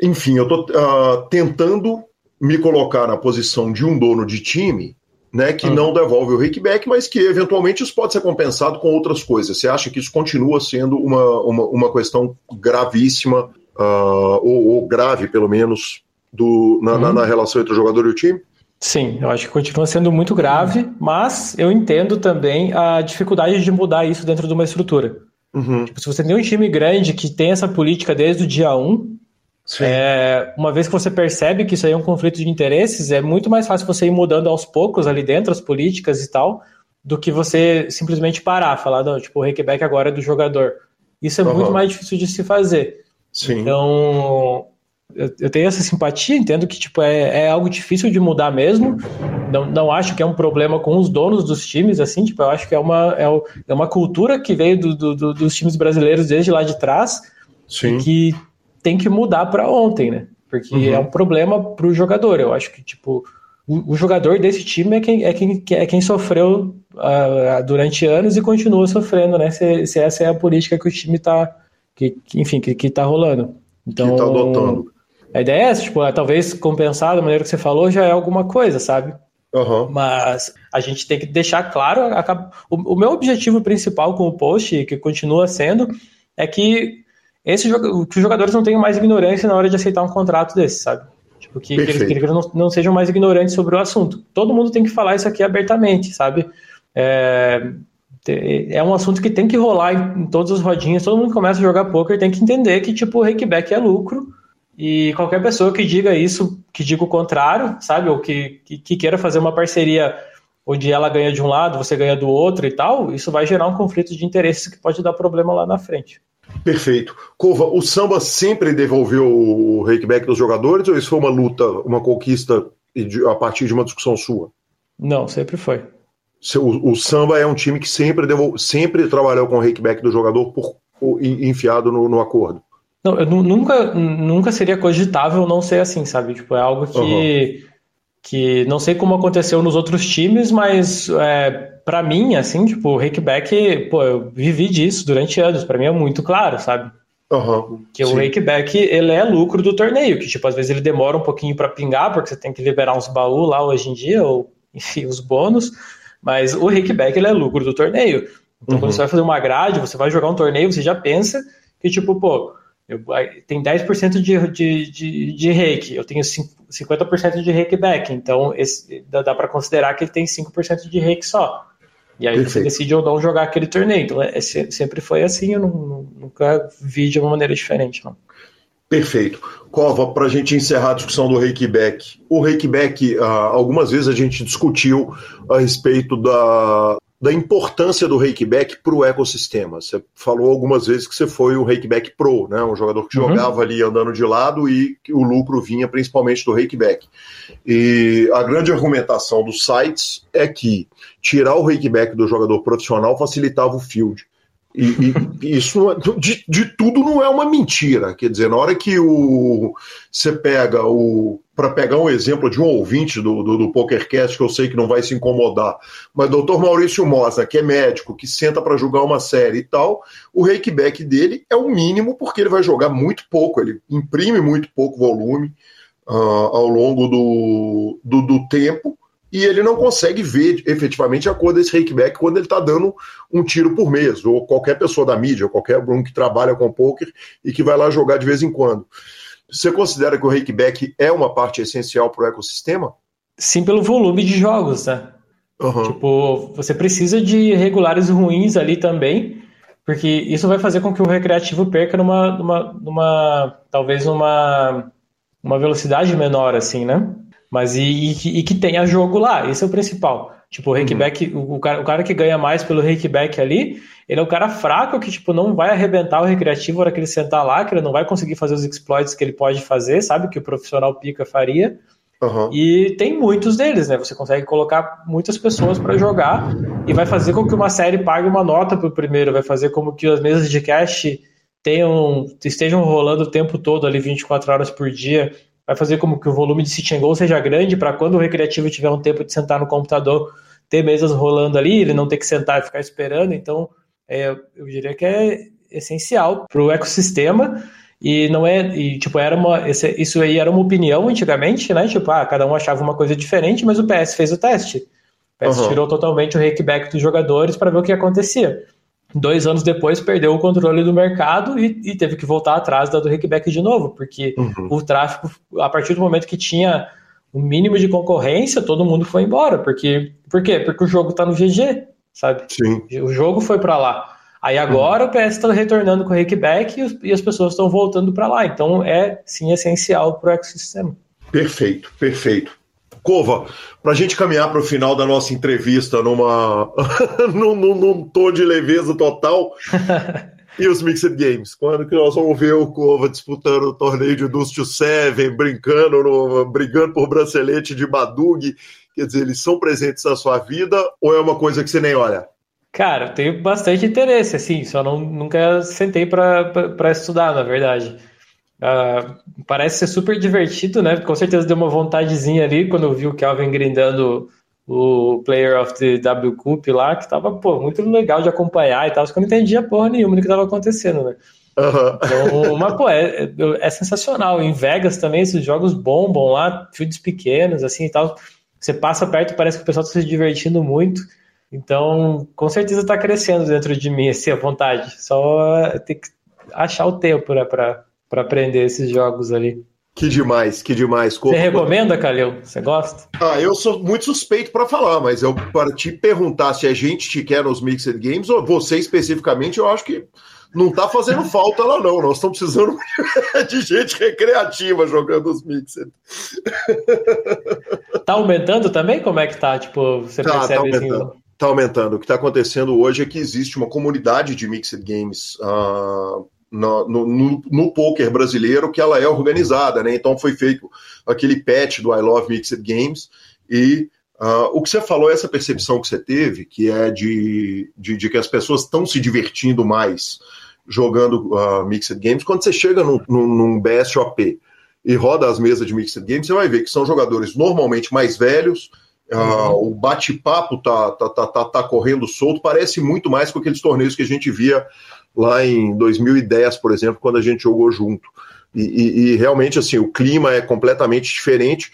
Enfim, eu estou uh, ah, tentando me colocar na posição de um dono de time né, que hum. não devolve o rakeback, mas que eventualmente isso pode ser compensado com outras coisas. Você acha que isso continua sendo uma, uma, uma questão gravíssima uh, ou, ou, grave, pelo menos, do, na, uhum. na, na relação entre o jogador e o time? Sim, eu acho que continua sendo muito grave, mas eu entendo também a dificuldade de mudar isso dentro de uma estrutura. Uhum. Tipo, se você tem um time grande que tem essa política desde o dia 1, é, uma vez que você percebe que isso aí é um conflito de interesses, é muito mais fácil você ir mudando aos poucos ali dentro as políticas e tal, do que você simplesmente parar, falar, não, tipo, o rakeback agora é do jogador. Isso é uhum. muito mais difícil de se fazer. Sim. Então, eu, eu, tenho essa simpatia, entendo que tipo, é, é, algo difícil de mudar mesmo. Não, não acho que é um problema com os donos dos times, assim, tipo, eu acho que é uma, é, é uma cultura que veio do, do, do, dos times brasileiros desde lá de trás Sim. e que tem que mudar para ontem, né? Porque uhum. é um problema para o jogador. Eu acho que, tipo, o, o, jogador desse time é quem, é quem, é quem sofreu uh, durante anos e continua sofrendo, né? Se, se essa é a política que o time está que, que enfim, que, que tá rolando. Então, que tá adotando. A ideia é essa, tipo, é, talvez compensar da maneira que você falou já é alguma coisa, sabe? Uhum. Mas a gente tem que deixar claro. A, o, o, meu objetivo principal com o post, que continua sendo, é que, esse, que os jogadores não tenham mais ignorância na hora de aceitar um contrato desse, sabe? Tipo, que, que eles, que eles não, não, sejam mais ignorantes sobre o assunto. Todo mundo tem que falar isso aqui abertamente, sabe? É, é um assunto que tem que rolar em, em todas as rodinhas. Todo mundo que começa a jogar poker tem que entender que, tipo, o rakeback é lucro. E qualquer pessoa que diga isso, que diga o contrário, sabe? Ou que, que, que queira fazer uma parceria onde ela ganha de um lado, você ganha do outro e tal, isso vai gerar um conflito de interesses que pode dar problema lá na frente. Perfeito. Cova, o samba sempre devolveu o rakeback dos jogadores ou isso foi uma luta, uma conquista a partir de uma discussão sua? Não, sempre foi. O, o samba é um time que sempre, devol... sempre trabalhou com o rakeback do jogador por, por enfiado no, no, acordo. Não, eu nunca, nunca seria cogitável não ser assim, sabe? Tipo, é algo que, uhum. que não sei como aconteceu nos outros times, mas é, para mim, assim, tipo, o rakeback, pô, eu vivi disso durante anos, para mim é muito claro, sabe? Uhum, que sim. o rakeback, ele é lucro do torneio, que, tipo, às vezes ele demora um pouquinho para pingar, porque você tem que liberar uns baús lá hoje em dia, ou, enfim, os bônus, mas o rakeback, ele é lucro do torneio. Então, uhum. quando você vai fazer uma grade, você vai jogar um torneio, você já pensa que, tipo, pô, eu, tem 10% de, de, de, de rake, eu tenho 50% de rakeback, então esse, dá, dá para considerar que ele tem 5% de rake só. E aí Perfeito. você decide ou não jogar aquele torneio. Então é, é sempre foi assim, eu não, nunca vi de uma maneira diferente. Não. Perfeito. Cova, para a gente encerrar a discussão do Reikback. O Reikback, uh, algumas vezes a gente discutiu a respeito da, da importância do Rakeback para o ecossistema. Você falou algumas vezes que você foi o Rakeback Pro, né? um jogador que uhum. jogava ali andando de lado e que o lucro vinha principalmente do Rakeback. E a grande argumentação dos sites é que tirar o Rakeback do jogador profissional facilitava o field. E, e isso de, de, tudo não é uma mentira. Quer dizer, na hora que o, você pega o. Para pegar um exemplo de um ouvinte do, do, do, PokerCast, que eu sei que não vai se incomodar, mas doutor Maurício Mosa, que é médico, que senta para jogar uma série e tal, o rakeback dele é o mínimo, porque ele vai jogar muito pouco, ele imprime muito pouco volume uh, ao longo do, do, do tempo e ele não consegue ver efetivamente a cor desse rakeback quando ele está dando um tiro por mês, ou qualquer pessoa da mídia, ou qualquer um que trabalha com poker e que vai lá jogar de vez em quando. Você considera que o rakeback é uma parte essencial para o ecossistema? Sim, pelo volume de jogos, né? Uhum. Tipo, você precisa de regulares ruins ali também, porque isso vai fazer com que o recreativo perca numa, numa, numa talvez numa uma velocidade menor, assim, né? Mas e, e, e, que tenha jogo lá, esse é o principal. Tipo, o rakeback, uhum. o, o, cara, o cara que ganha mais pelo rakeback ali, ele é um cara fraco que, tipo, não vai arrebentar o recreativo na hora que ele sentar lá, que ele não vai conseguir fazer os exploits que ele pode fazer, sabe? Que o profissional pica faria. Uhum. E tem muitos deles, né? Você consegue colocar muitas pessoas para jogar e vai fazer com que uma série pague uma nota pro primeiro, vai fazer com que as mesas de cash tenham, estejam rolando o tempo todo ali, 24 horas por dia, vai fazer como que o volume de sit and go seja grande para quando o recreativo tiver um tempo de sentar no computador, ter mesas rolando ali, ele não ter que sentar e ficar esperando. Então, é, eu diria que é essencial para o ecossistema e não é e tipo era uma esse, isso aí era uma opinião antigamente né tipo ah cada um achava uma coisa diferente mas o PS fez o teste o PS uhum. tirou totalmente o rakeback dos jogadores para ver o que acontecia dois anos depois perdeu o controle do mercado e, e teve que voltar atrás da do Rickback de novo, porque uhum. o tráfego, a partir do momento que tinha o mínimo de concorrência, todo mundo foi embora. Porque, por quê? Porque o jogo está no GG, sabe? Sim. O jogo foi para lá. Aí agora uhum. o PS está retornando com o Rickback e, e as pessoas estão voltando para lá. Então é sim essencial para o ecossistema. Perfeito, perfeito. Cova, para a gente caminhar para o final da nossa entrevista numa num, num, num tom de leveza total. e os Mixed Games? Quando que nós vamos ver o Cova disputando o torneio de Dust to Seven, brincando, no, brigando por bracelete de Badug? Quer dizer, eles são presentes na sua vida ou é uma coisa que você nem olha? Cara, tenho bastante interesse, assim, só não, nunca sentei para estudar, na verdade. Uh, parece ser super divertido, né? Com certeza deu uma vontadezinha ali quando eu vi o Kelvin grindando o Player of the W Cup lá, que tava, pô, muito legal de acompanhar e tal, só que eu não entendia porra nenhuma do que tava acontecendo, né? Uhum. Então, mas, pô, é, é, é, sensacional. Em Vegas também, esses jogos bombam lá, fields pequenos, assim e tal. Você passa perto e parece que o pessoal tá se divertindo muito. Então, com certeza tá crescendo dentro de mim, assim, a vontade. Só tem que achar o tempo, né, pra, para aprender esses jogos ali. Que demais, que demais. Você recomenda, Calil? Você gosta? Ah, eu sou muito suspeito para falar, mas eu para te perguntar se a gente te quer nos Mixed Games, ou você especificamente, eu acho que não tá fazendo falta lá, não. Nós estamos precisando de gente recreativa jogando os Mixed. Tá aumentando também? Como é que tá? Tipo, você tá, percebe tá aumentando. Assim, Tá aumentando. O que está acontecendo hoje é que existe uma comunidade de Mixed Games uh, no, no, no, poker brasileiro que ela é organizada, né? Então foi feito aquele patch do I Love Mixed Games e uh, o que você falou, essa percepção que você teve, que é de, de, de que as pessoas estão se divertindo mais jogando uh, Mixed Games, quando você chega num, num, num BSOP e roda as mesas de Mixed Games, você vai ver que são jogadores normalmente mais velhos, Uh, o bate-papo tá, tá, tá, tá, tá correndo solto, parece muito mais com aqueles torneios que a gente via lá em 2010, por exemplo, quando a gente jogou junto. E, e, e, realmente, assim, o clima é completamente diferente.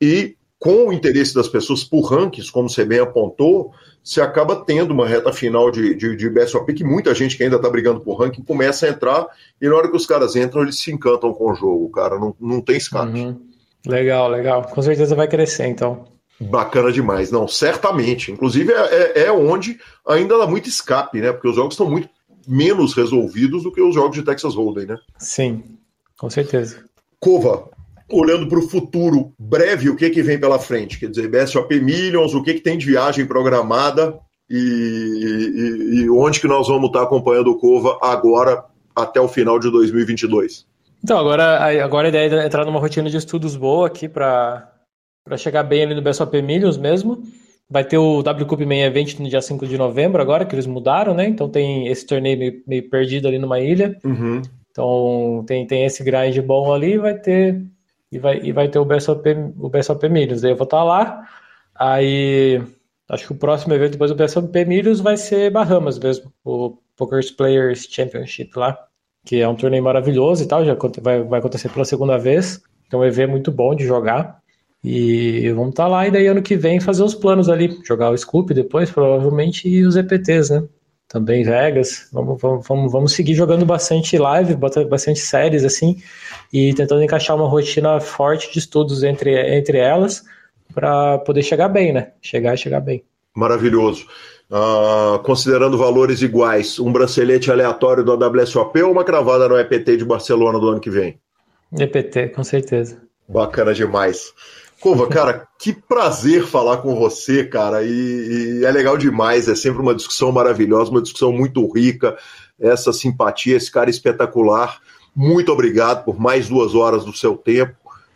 E com o interesse das pessoas por rankings, como você bem apontou, você acaba tendo uma reta final de, de, de BSOP que muita gente que ainda está brigando por ranking começa a entrar e na hora que os caras entram, eles se encantam com o jogo, cara. Não, não tem escape. Uhum. Legal, legal. Com certeza vai crescer, então. Bacana demais, não, certamente. Inclusive é, é, é onde ainda dá muito escape, né? Porque os jogos estão muito menos resolvidos do que os jogos de Texas Hold'em, né? Sim, com certeza. Cova, olhando para o futuro breve, o que, que vem pela frente? Quer dizer, BSOP Millions, o que, que tem de viagem programada e, e, e onde que nós vamos estar acompanhando o Cova agora até o final de 2022? Então, agora, agora a ideia é entrar numa rotina de estudos boa aqui para chegar bem ali no BSOP Millions mesmo. Vai ter o W Cup Main Event no dia 5 de novembro agora, que eles mudaram, né? Então tem esse torneio meio, meio perdido ali numa ilha. Uhum. Então tem, tem esse grind bom ali e vai ter e vai, e vai ter o BSOP, o BSOP Milhos. Aí eu vou estar tá lá. Aí acho que o próximo evento depois do BSOP Milhos vai ser Bahamas mesmo, o Poker Players Championship lá, que é um torneio maravilhoso e tal, já vai, vai acontecer pela segunda vez. Então, é um evento muito bom de jogar. E vamos estar tá lá e daí ano que vem fazer os planos ali, jogar o Scoop depois, provavelmente, e os EPTs, né? Também Vegas. Vamos, vamos, vamos, vamos seguir jogando bastante live, bastante séries, assim, e tentando encaixar uma rotina forte de estudos entre, entre elas para poder chegar bem, né? Chegar e chegar bem. Maravilhoso. Uh, considerando valores iguais, um bracelete aleatório do WSOP ou uma cravada no EPT de Barcelona do ano que vem? EPT, com certeza. Bacana demais. Cova, cara, que prazer falar com você, cara, e, e, é legal demais, é sempre uma discussão maravilhosa, uma discussão muito rica, essa simpatia, esse cara espetacular. Muito obrigado por mais duas horas do seu tempo.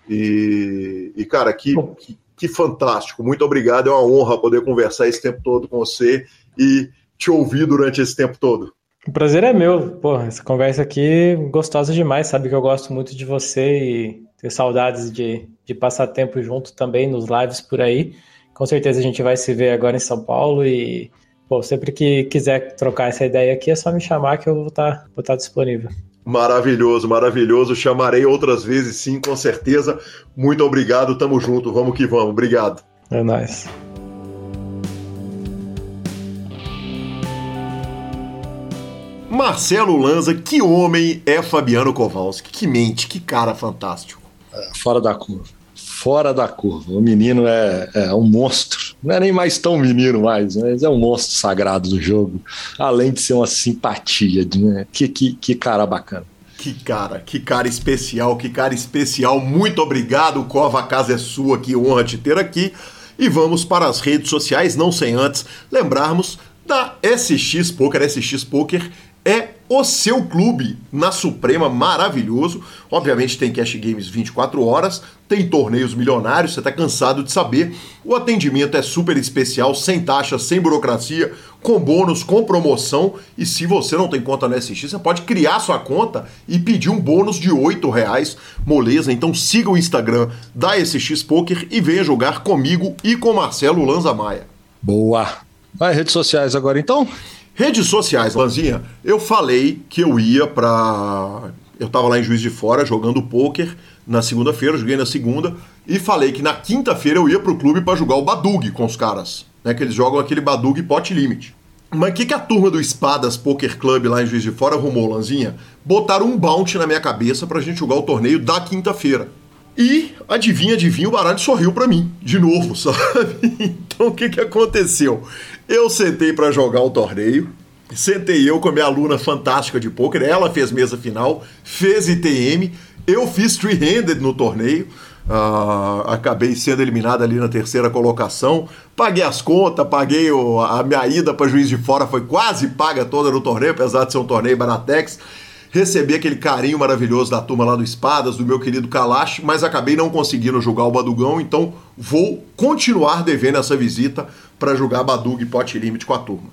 E, e cara, que, que, que fantástico, muito obrigado, é uma honra poder conversar esse tempo todo com você e te ouvir durante esse tempo todo. O prazer é meu, pô, essa conversa aqui gostosa demais, sabe que eu gosto muito de você e tenho saudades de, de passar tempo junto também nos lives por aí. Com certeza a gente vai se ver agora em São Paulo e pô, sempre que quiser trocar essa ideia aqui é só me chamar que eu vou estar tá, vou tá disponível. Maravilhoso, maravilhoso. Chamarei outras vezes, sim, com certeza. Muito obrigado, tamo junto, vamos que vamos. Obrigado. É nóis. Marcelo Lanza, que homem é Fabiano Kowalski? Que mente, que cara fantástico fora da curva. Fora da curva. O menino é, é, um monstro. Não é nem mais tão menino mais, mas é um monstro sagrado do jogo. Além de ser uma simpatia. Né? Que, que, que cara bacana. Que cara, que cara especial, que cara especial. Muito obrigado, Cova, a casa é sua, que honra te ter aqui. E vamos para as redes sociais, não sem antes lembrarmos da SX Poker. SX Poker é o seu clube na Suprema, maravilhoso. Obviamente tem cash games 24 horas, tem torneios milionários, você está cansado de saber. O atendimento é super especial, sem taxa, sem burocracia, com bônus, com promoção. E se você não tem conta no SX, você pode criar sua conta e pedir um bônus de R$ reais, moleza. Então siga o Instagram da SX Poker e venha jogar comigo e com Marcelo Lanza Maia. Boa! Vai redes sociais agora então? Redes sociais, Lanzinha, eu falei que eu ia para. Eu estava lá em Juiz de Fora jogando pôquer na segunda-feira, joguei na segunda, e falei que na quinta-feira eu ia para o clube para jogar o Badug com os caras, né? Que eles jogam aquele Badug Pot Limit. Mas o que, que a turma do Espadas Poker Club lá em Juiz de Fora arrumou, Lanzinha? Botaram um bounty na minha cabeça pra gente jogar o torneio da quinta-feira. E adivinha, adivinha, o baralho sorriu para mim, de novo, sabe? Então o que, que aconteceu? Eu sentei para jogar o torneio, sentei eu com a minha aluna fantástica de pôquer, ela fez mesa final, fez ITM, eu fiz three-handed no torneio, uh, acabei sendo eliminado ali na terceira colocação, paguei as contas, paguei o, a minha ida para juiz de fora, foi quase paga toda no torneio, apesar de ser um torneio Baratex, recebi aquele carinho maravilhoso da turma lá do Espadas, do meu querido Kalash, mas acabei não conseguindo jogar o Badugão, então vou continuar devendo essa visita para jogar Badug e Pot Limit com a turma.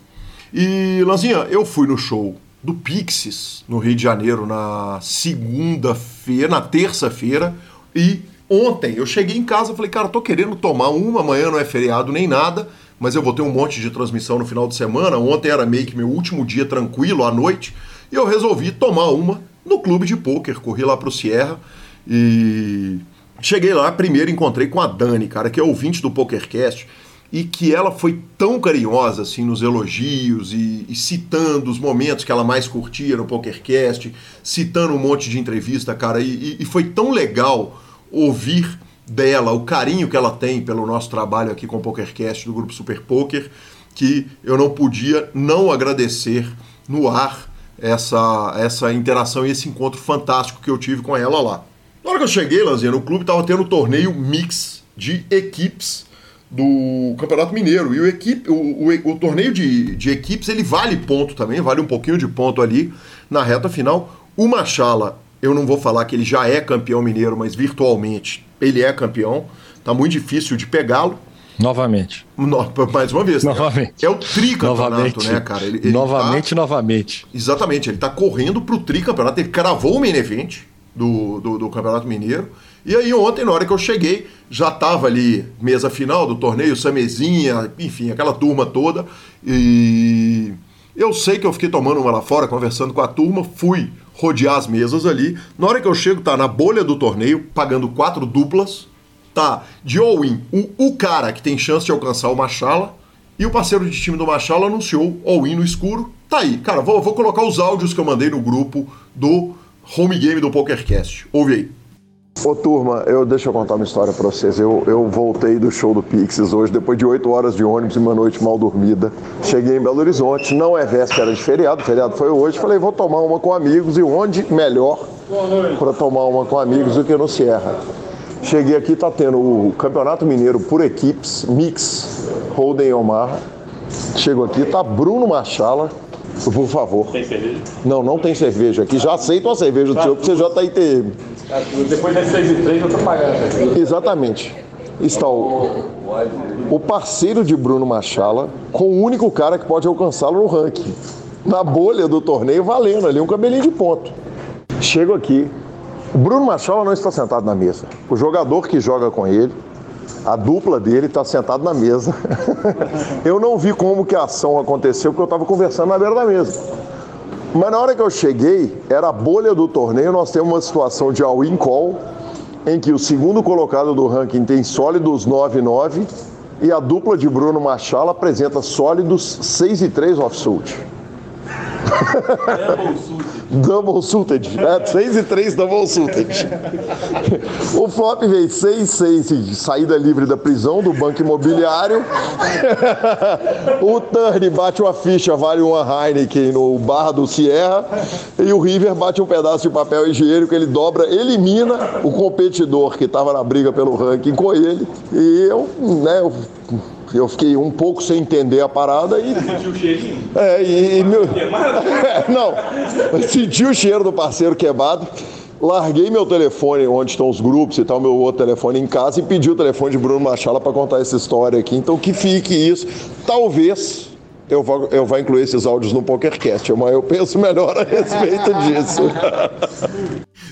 E, Lanzinha, eu fui no show do Pixies, no Rio de Janeiro, na segunda-feira, na terça-feira, e ontem eu cheguei em casa e falei, cara, tô querendo tomar uma, amanhã não é feriado nem nada, mas eu vou ter um monte de transmissão no final de semana. Ontem era meio que meu último dia tranquilo à noite. E eu resolvi tomar uma no clube de pôquer. Corri lá pro Sierra e cheguei lá, primeiro encontrei com a Dani, cara, que é ouvinte do PokerCast, e que ela foi tão carinhosa assim nos elogios e, e, citando os momentos que ela mais curtia no PokerCast, citando um monte de entrevista, cara, e, e foi tão legal ouvir dela o carinho que ela tem pelo nosso trabalho aqui com o PokerCast do grupo Super Poker, que eu não podia não agradecer no ar essa, essa interação e esse encontro fantástico que eu tive com ela lá. Na hora que eu cheguei, Lanzinha, no clube estava tendo um torneio mix de equipes do Campeonato Mineiro. E o, equipe, o, o, o, torneio de, de equipes ele vale ponto também, vale um pouquinho de ponto ali na reta final. O Machala, eu não vou falar que ele já é campeão mineiro, mas virtualmente ele é campeão. Tá muito difícil de pegá-lo. Novamente. No, mais uma vez. Novamente. É o tricampeonato, né, cara? Ele, ele novamente, tá, novamente. Exatamente. Ele tá correndo pro tricampeonato. Ele cravou o main event do, do, do, Campeonato Mineiro. E aí ontem, na hora que eu cheguei, já tava ali mesa final do torneio, Samezinha, enfim, aquela turma toda. E eu sei que eu fiquei tomando uma lá fora, conversando com a turma, fui rodear as mesas ali. Na hora que eu chego, tá na bolha do torneio, pagando quatro duplas tá de all-in o, o cara que tem chance de alcançar o Machala e o parceiro de time do Machala anunciou all-in no escuro. Tá aí, cara, vou, vou colocar os áudios que eu mandei no grupo do home game do PokerCast. Ouve aí. Ô turma, eu, deixa eu contar uma história pra vocês. Eu, eu voltei do show do Pixies hoje, depois de oito horas de ônibus e uma noite mal dormida. Cheguei em Belo Horizonte, não é véspera de feriado, feriado foi hoje. Falei, vou tomar uma com amigos e onde melhor para tomar uma com amigos do que no Sierra. Cheguei aqui, tá tendo o Campeonato Mineiro por equipes, mix, Holden Omar. Chego aqui, tá Bruno Machala. Por favor. Tem cerveja? Não, não tem cerveja aqui. Já aceito uma cerveja do senhor, porque você já tá ITM. Depois das 6 e 3 eu tô pagando. Exatamente. Está o, o parceiro de Bruno Machala com o único cara que pode alcançá-lo no ranking. Na bolha do torneio, valendo ali, um cabelinho de ponto. Chego aqui, o Bruno Machala não está sentado na mesa. O jogador que joga com ele, a dupla dele está sentado na mesa. eu não vi como que a ação aconteceu, porque eu estava conversando na beira da mesa. Mas na hora que eu cheguei, era a bolha do torneio, nós temos uma situação de all-in call, em que o segundo colocado do ranking tem sólidos 9-9 e a dupla de Bruno Machala apresenta sólidos 6 e 3 offsuit. Double Suited. É, 6 e 3 Double Suited. O flop veio 6 6 saída livre da prisão do banco imobiliário. O turn bate uma ficha, vale uma Heineken no bar do Sierra. E o River bate um pedaço de papel higiênico, ele dobra, elimina o competidor que estava na briga pelo ranking com ele. E eu, né, eu eu fiquei um pouco sem entender a parada e. Sentiu o cheirinho? É, e. meu... não, senti o cheiro do parceiro queimado. Larguei meu telefone onde estão os grupos e tal, meu outro telefone em casa e pedi o telefone de Bruno Machala para contar essa história aqui. Então que fique isso. Talvez eu vá, eu vá incluir esses áudios no PokerCast, mas eu penso melhor a respeito disso.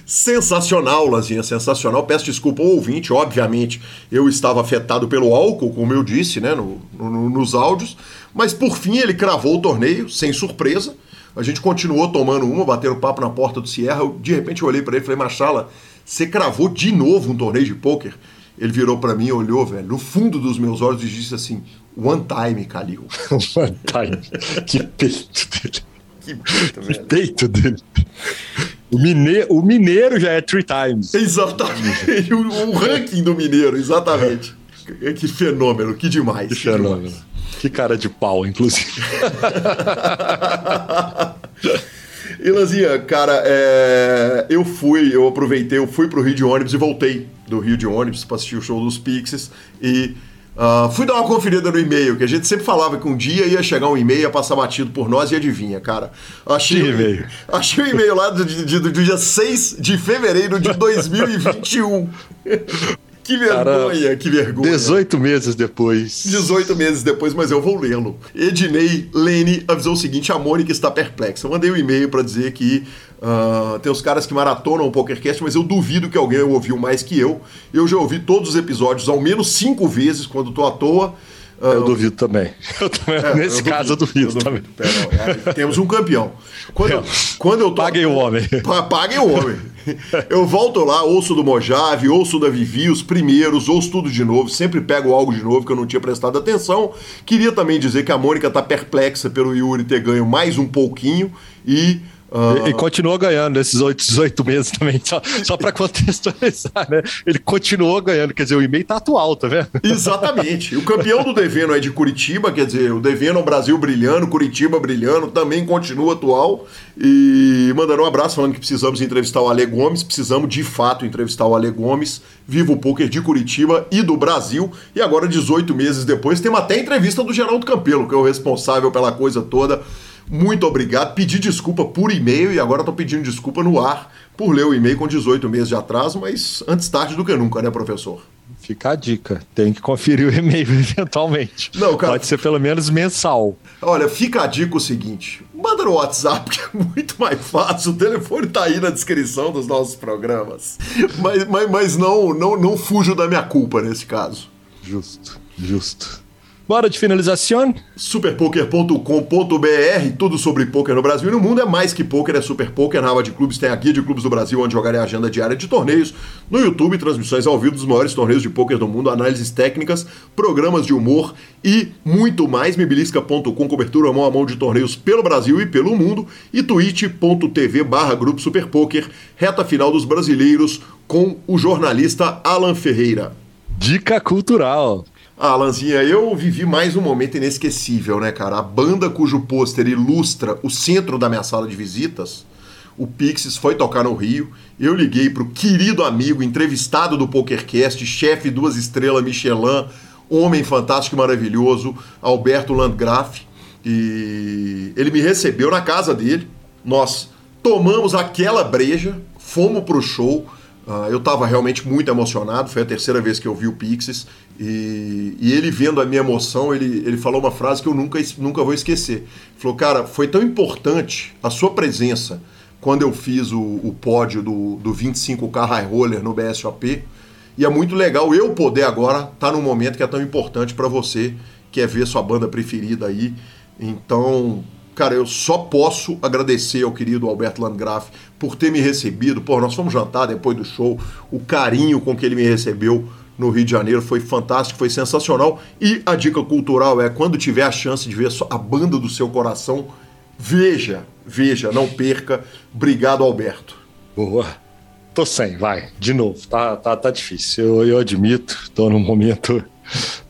sensacional, Lazinha, sensacional. Peço desculpa ao ouvinte, obviamente eu estava afetado pelo álcool, como eu disse, né, no, no, nos áudios, mas por fim ele cravou o torneio, sem surpresa. A gente continuou tomando uma, batendo papo na porta do Sierra. Eu, de repente eu olhei para ele e falei, Machala, você cravou de novo um torneio de pôquer? Ele virou para mim, olhou, velho, no fundo dos meus olhos e disse assim: One time, Calil. One time. Que peito dele. Que peito, que peito dele. O, mine... o mineiro já é three times. Exatamente. o, o ranking do mineiro, exatamente. Que fenômeno, que demais. Que fenômeno. Que cara de pau, inclusive. E Lanzinha, cara, é... eu fui, eu aproveitei, eu fui pro Rio de ônibus e voltei do Rio de ônibus para assistir o show dos Pixies e uh, fui dar uma conferida no e-mail, que a gente sempre falava que um dia ia chegar um e-mail, ia passar batido por nós e adivinha, cara. Achei, Que e-mail? achei o e-mail lá do, do, do dia 6 de fevereiro de 2021. que vergonha, que vergonha. 18 meses depois. 18 meses depois, mas eu vou lê-lo. Ednei Lene avisou o seguinte: a Mônica está perplexa. Eu mandei um e-mail para dizer que ah, tem os caras que maratonam o PokerCast, mas eu duvido que alguém ouviu mais que eu. Eu já ouvi todos os episódios ao menos cinco vezes quando tô à toa. Ah, Eu duvido também. Eu também é, nesse caso, eu duvido, também. Pera, é, temos um campeão. Quando, eu, quando eu tô. Paguem o homem. Pa- Paguem o homem. Eu volto lá, ouço do Mojave, ouço da Vivi, os primeiros, ouço tudo de novo, sempre pego algo de novo que eu não tinha prestado atenção. Queria também dizer que a Mônica tá perplexa pelo Yuri ter ganho mais um pouquinho e. ah, E, e continuou ganhando nesses 8, 18 meses também, só, só para contextualizar, né? Ele continuou ganhando, quer dizer, o e-mail tá atual, tá vendo? Exatamente. O campeão do Deveno é de Curitiba, quer dizer, o Deveno é o Brasil brilhando, Curitiba brilhando, também continua atual. E mandando um abraço falando que precisamos entrevistar o Ale Gomes, precisamos de fato entrevistar o Ale Gomes, vivo o poker de Curitiba e do Brasil. E agora, 18 meses depois, temos até entrevista do Geraldo Campelo, que é o responsável pela coisa toda. Muito obrigado. Pedi desculpa por e-mail e agora estou pedindo desculpa no ar por ler o e-mail com 18 meses de atraso, mas antes tarde do que nunca, né, professor? Fica a dica, tem que conferir o e-mail eventualmente. Não, cara- Pode ser pelo menos mensal. Olha, fica a dica o seguinte: manda no WhatsApp, que é muito mais fácil. O telefone tá aí na descrição dos nossos programas. Mas, mas, mas não, não, não fujo da minha culpa nesse caso. Justo, justo. Bora de finalização? Superpoker.com.br, tudo sobre poker no Brasil e no mundo é mais que poker, é super poker. Na aba de clubes tem a guia de clubes do Brasil, onde jogarei a agenda diária de torneios. No YouTube, transmissões ao vivo dos maiores torneios de poker do mundo, análises técnicas, programas de humor e muito mais. Mibilisca.com, cobertura mão a mão de torneios pelo Brasil e pelo mundo. E twitch.tv barra Grupo Super Poker, reta final dos brasileiros com o jornalista Alan Ferreira. Dica cultural. Ah, Alanzinha, eu vivi mais um momento inesquecível, né, cara? A banda cujo pôster ilustra o centro da minha sala de visitas, o Pixies, foi tocar no Rio. Eu liguei pro querido amigo, entrevistado do PokerCast, chefe duas estrelas Michelin, homem fantástico e maravilhoso, Alberto Landgraf. E ele me recebeu na casa dele. Nós tomamos aquela breja, fomos pro show. Ah, eu estava realmente muito emocionado, foi a terceira vez que eu vi o Pixies. E, e ele vendo a minha emoção, ele, ele falou uma frase que eu nunca, nunca vou esquecer. Ele falou, cara, foi tão importante a sua presença quando eu fiz o, o pódio do, do 25K High Roller no BSOP. E é muito legal eu poder agora estar num momento que é tão importante para você, que é ver sua banda preferida aí. Então, cara, eu só posso agradecer ao querido Alberto Landgraf por ter me recebido. Pô, nós fomos jantar depois do show, o carinho com que ele me recebeu no Rio de Janeiro foi fantástico, foi sensacional. E a dica cultural é quando tiver a chance de ver a banda do seu coração, veja, veja, não perca. Obrigado, Alberto. Boa. Tô sem, vai. De novo. Tá, tá, tá difícil. Eu, eu admito, tô num momento,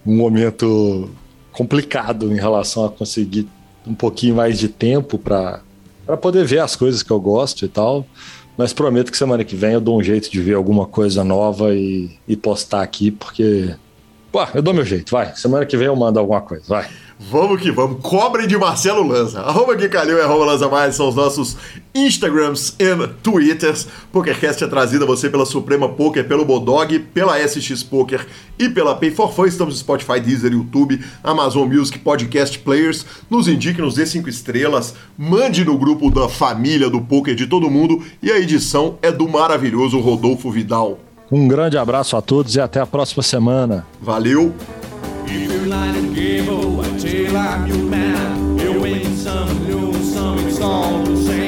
um momento complicado em relação a conseguir um pouquinho mais de tempo para poder ver as coisas que eu gosto e tal. Mas prometo que semana que vem eu dou um jeito de ver alguma coisa nova e, e postar aqui, porque. Pô, eu dou meu jeito, vai. Semana que vem eu mando alguma coisa, vai. Vamos que vamos. Cobrem de Marcelo Lanza. Arroba Gui Calil e arroba Lanza Mais são os nossos Instagrams e Twitters. PokerCast é trazido a você pela Suprema Poker, pelo Bodog, pela SX Poker e pela Pay for Fun. Estamos no Spotify, Deezer, YouTube, Amazon Music, Podcast Players. Nos indique, nos dê cinco estrelas. Mande no grupo da família do poker de todo mundo. E a edição é do maravilhoso Rodolfo Vidal. Um grande abraço a todos e até a próxima semana. Valeu! If you're lying game, oh, I tell you I'm your man. You win some, lose some, it's all the same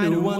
kind of.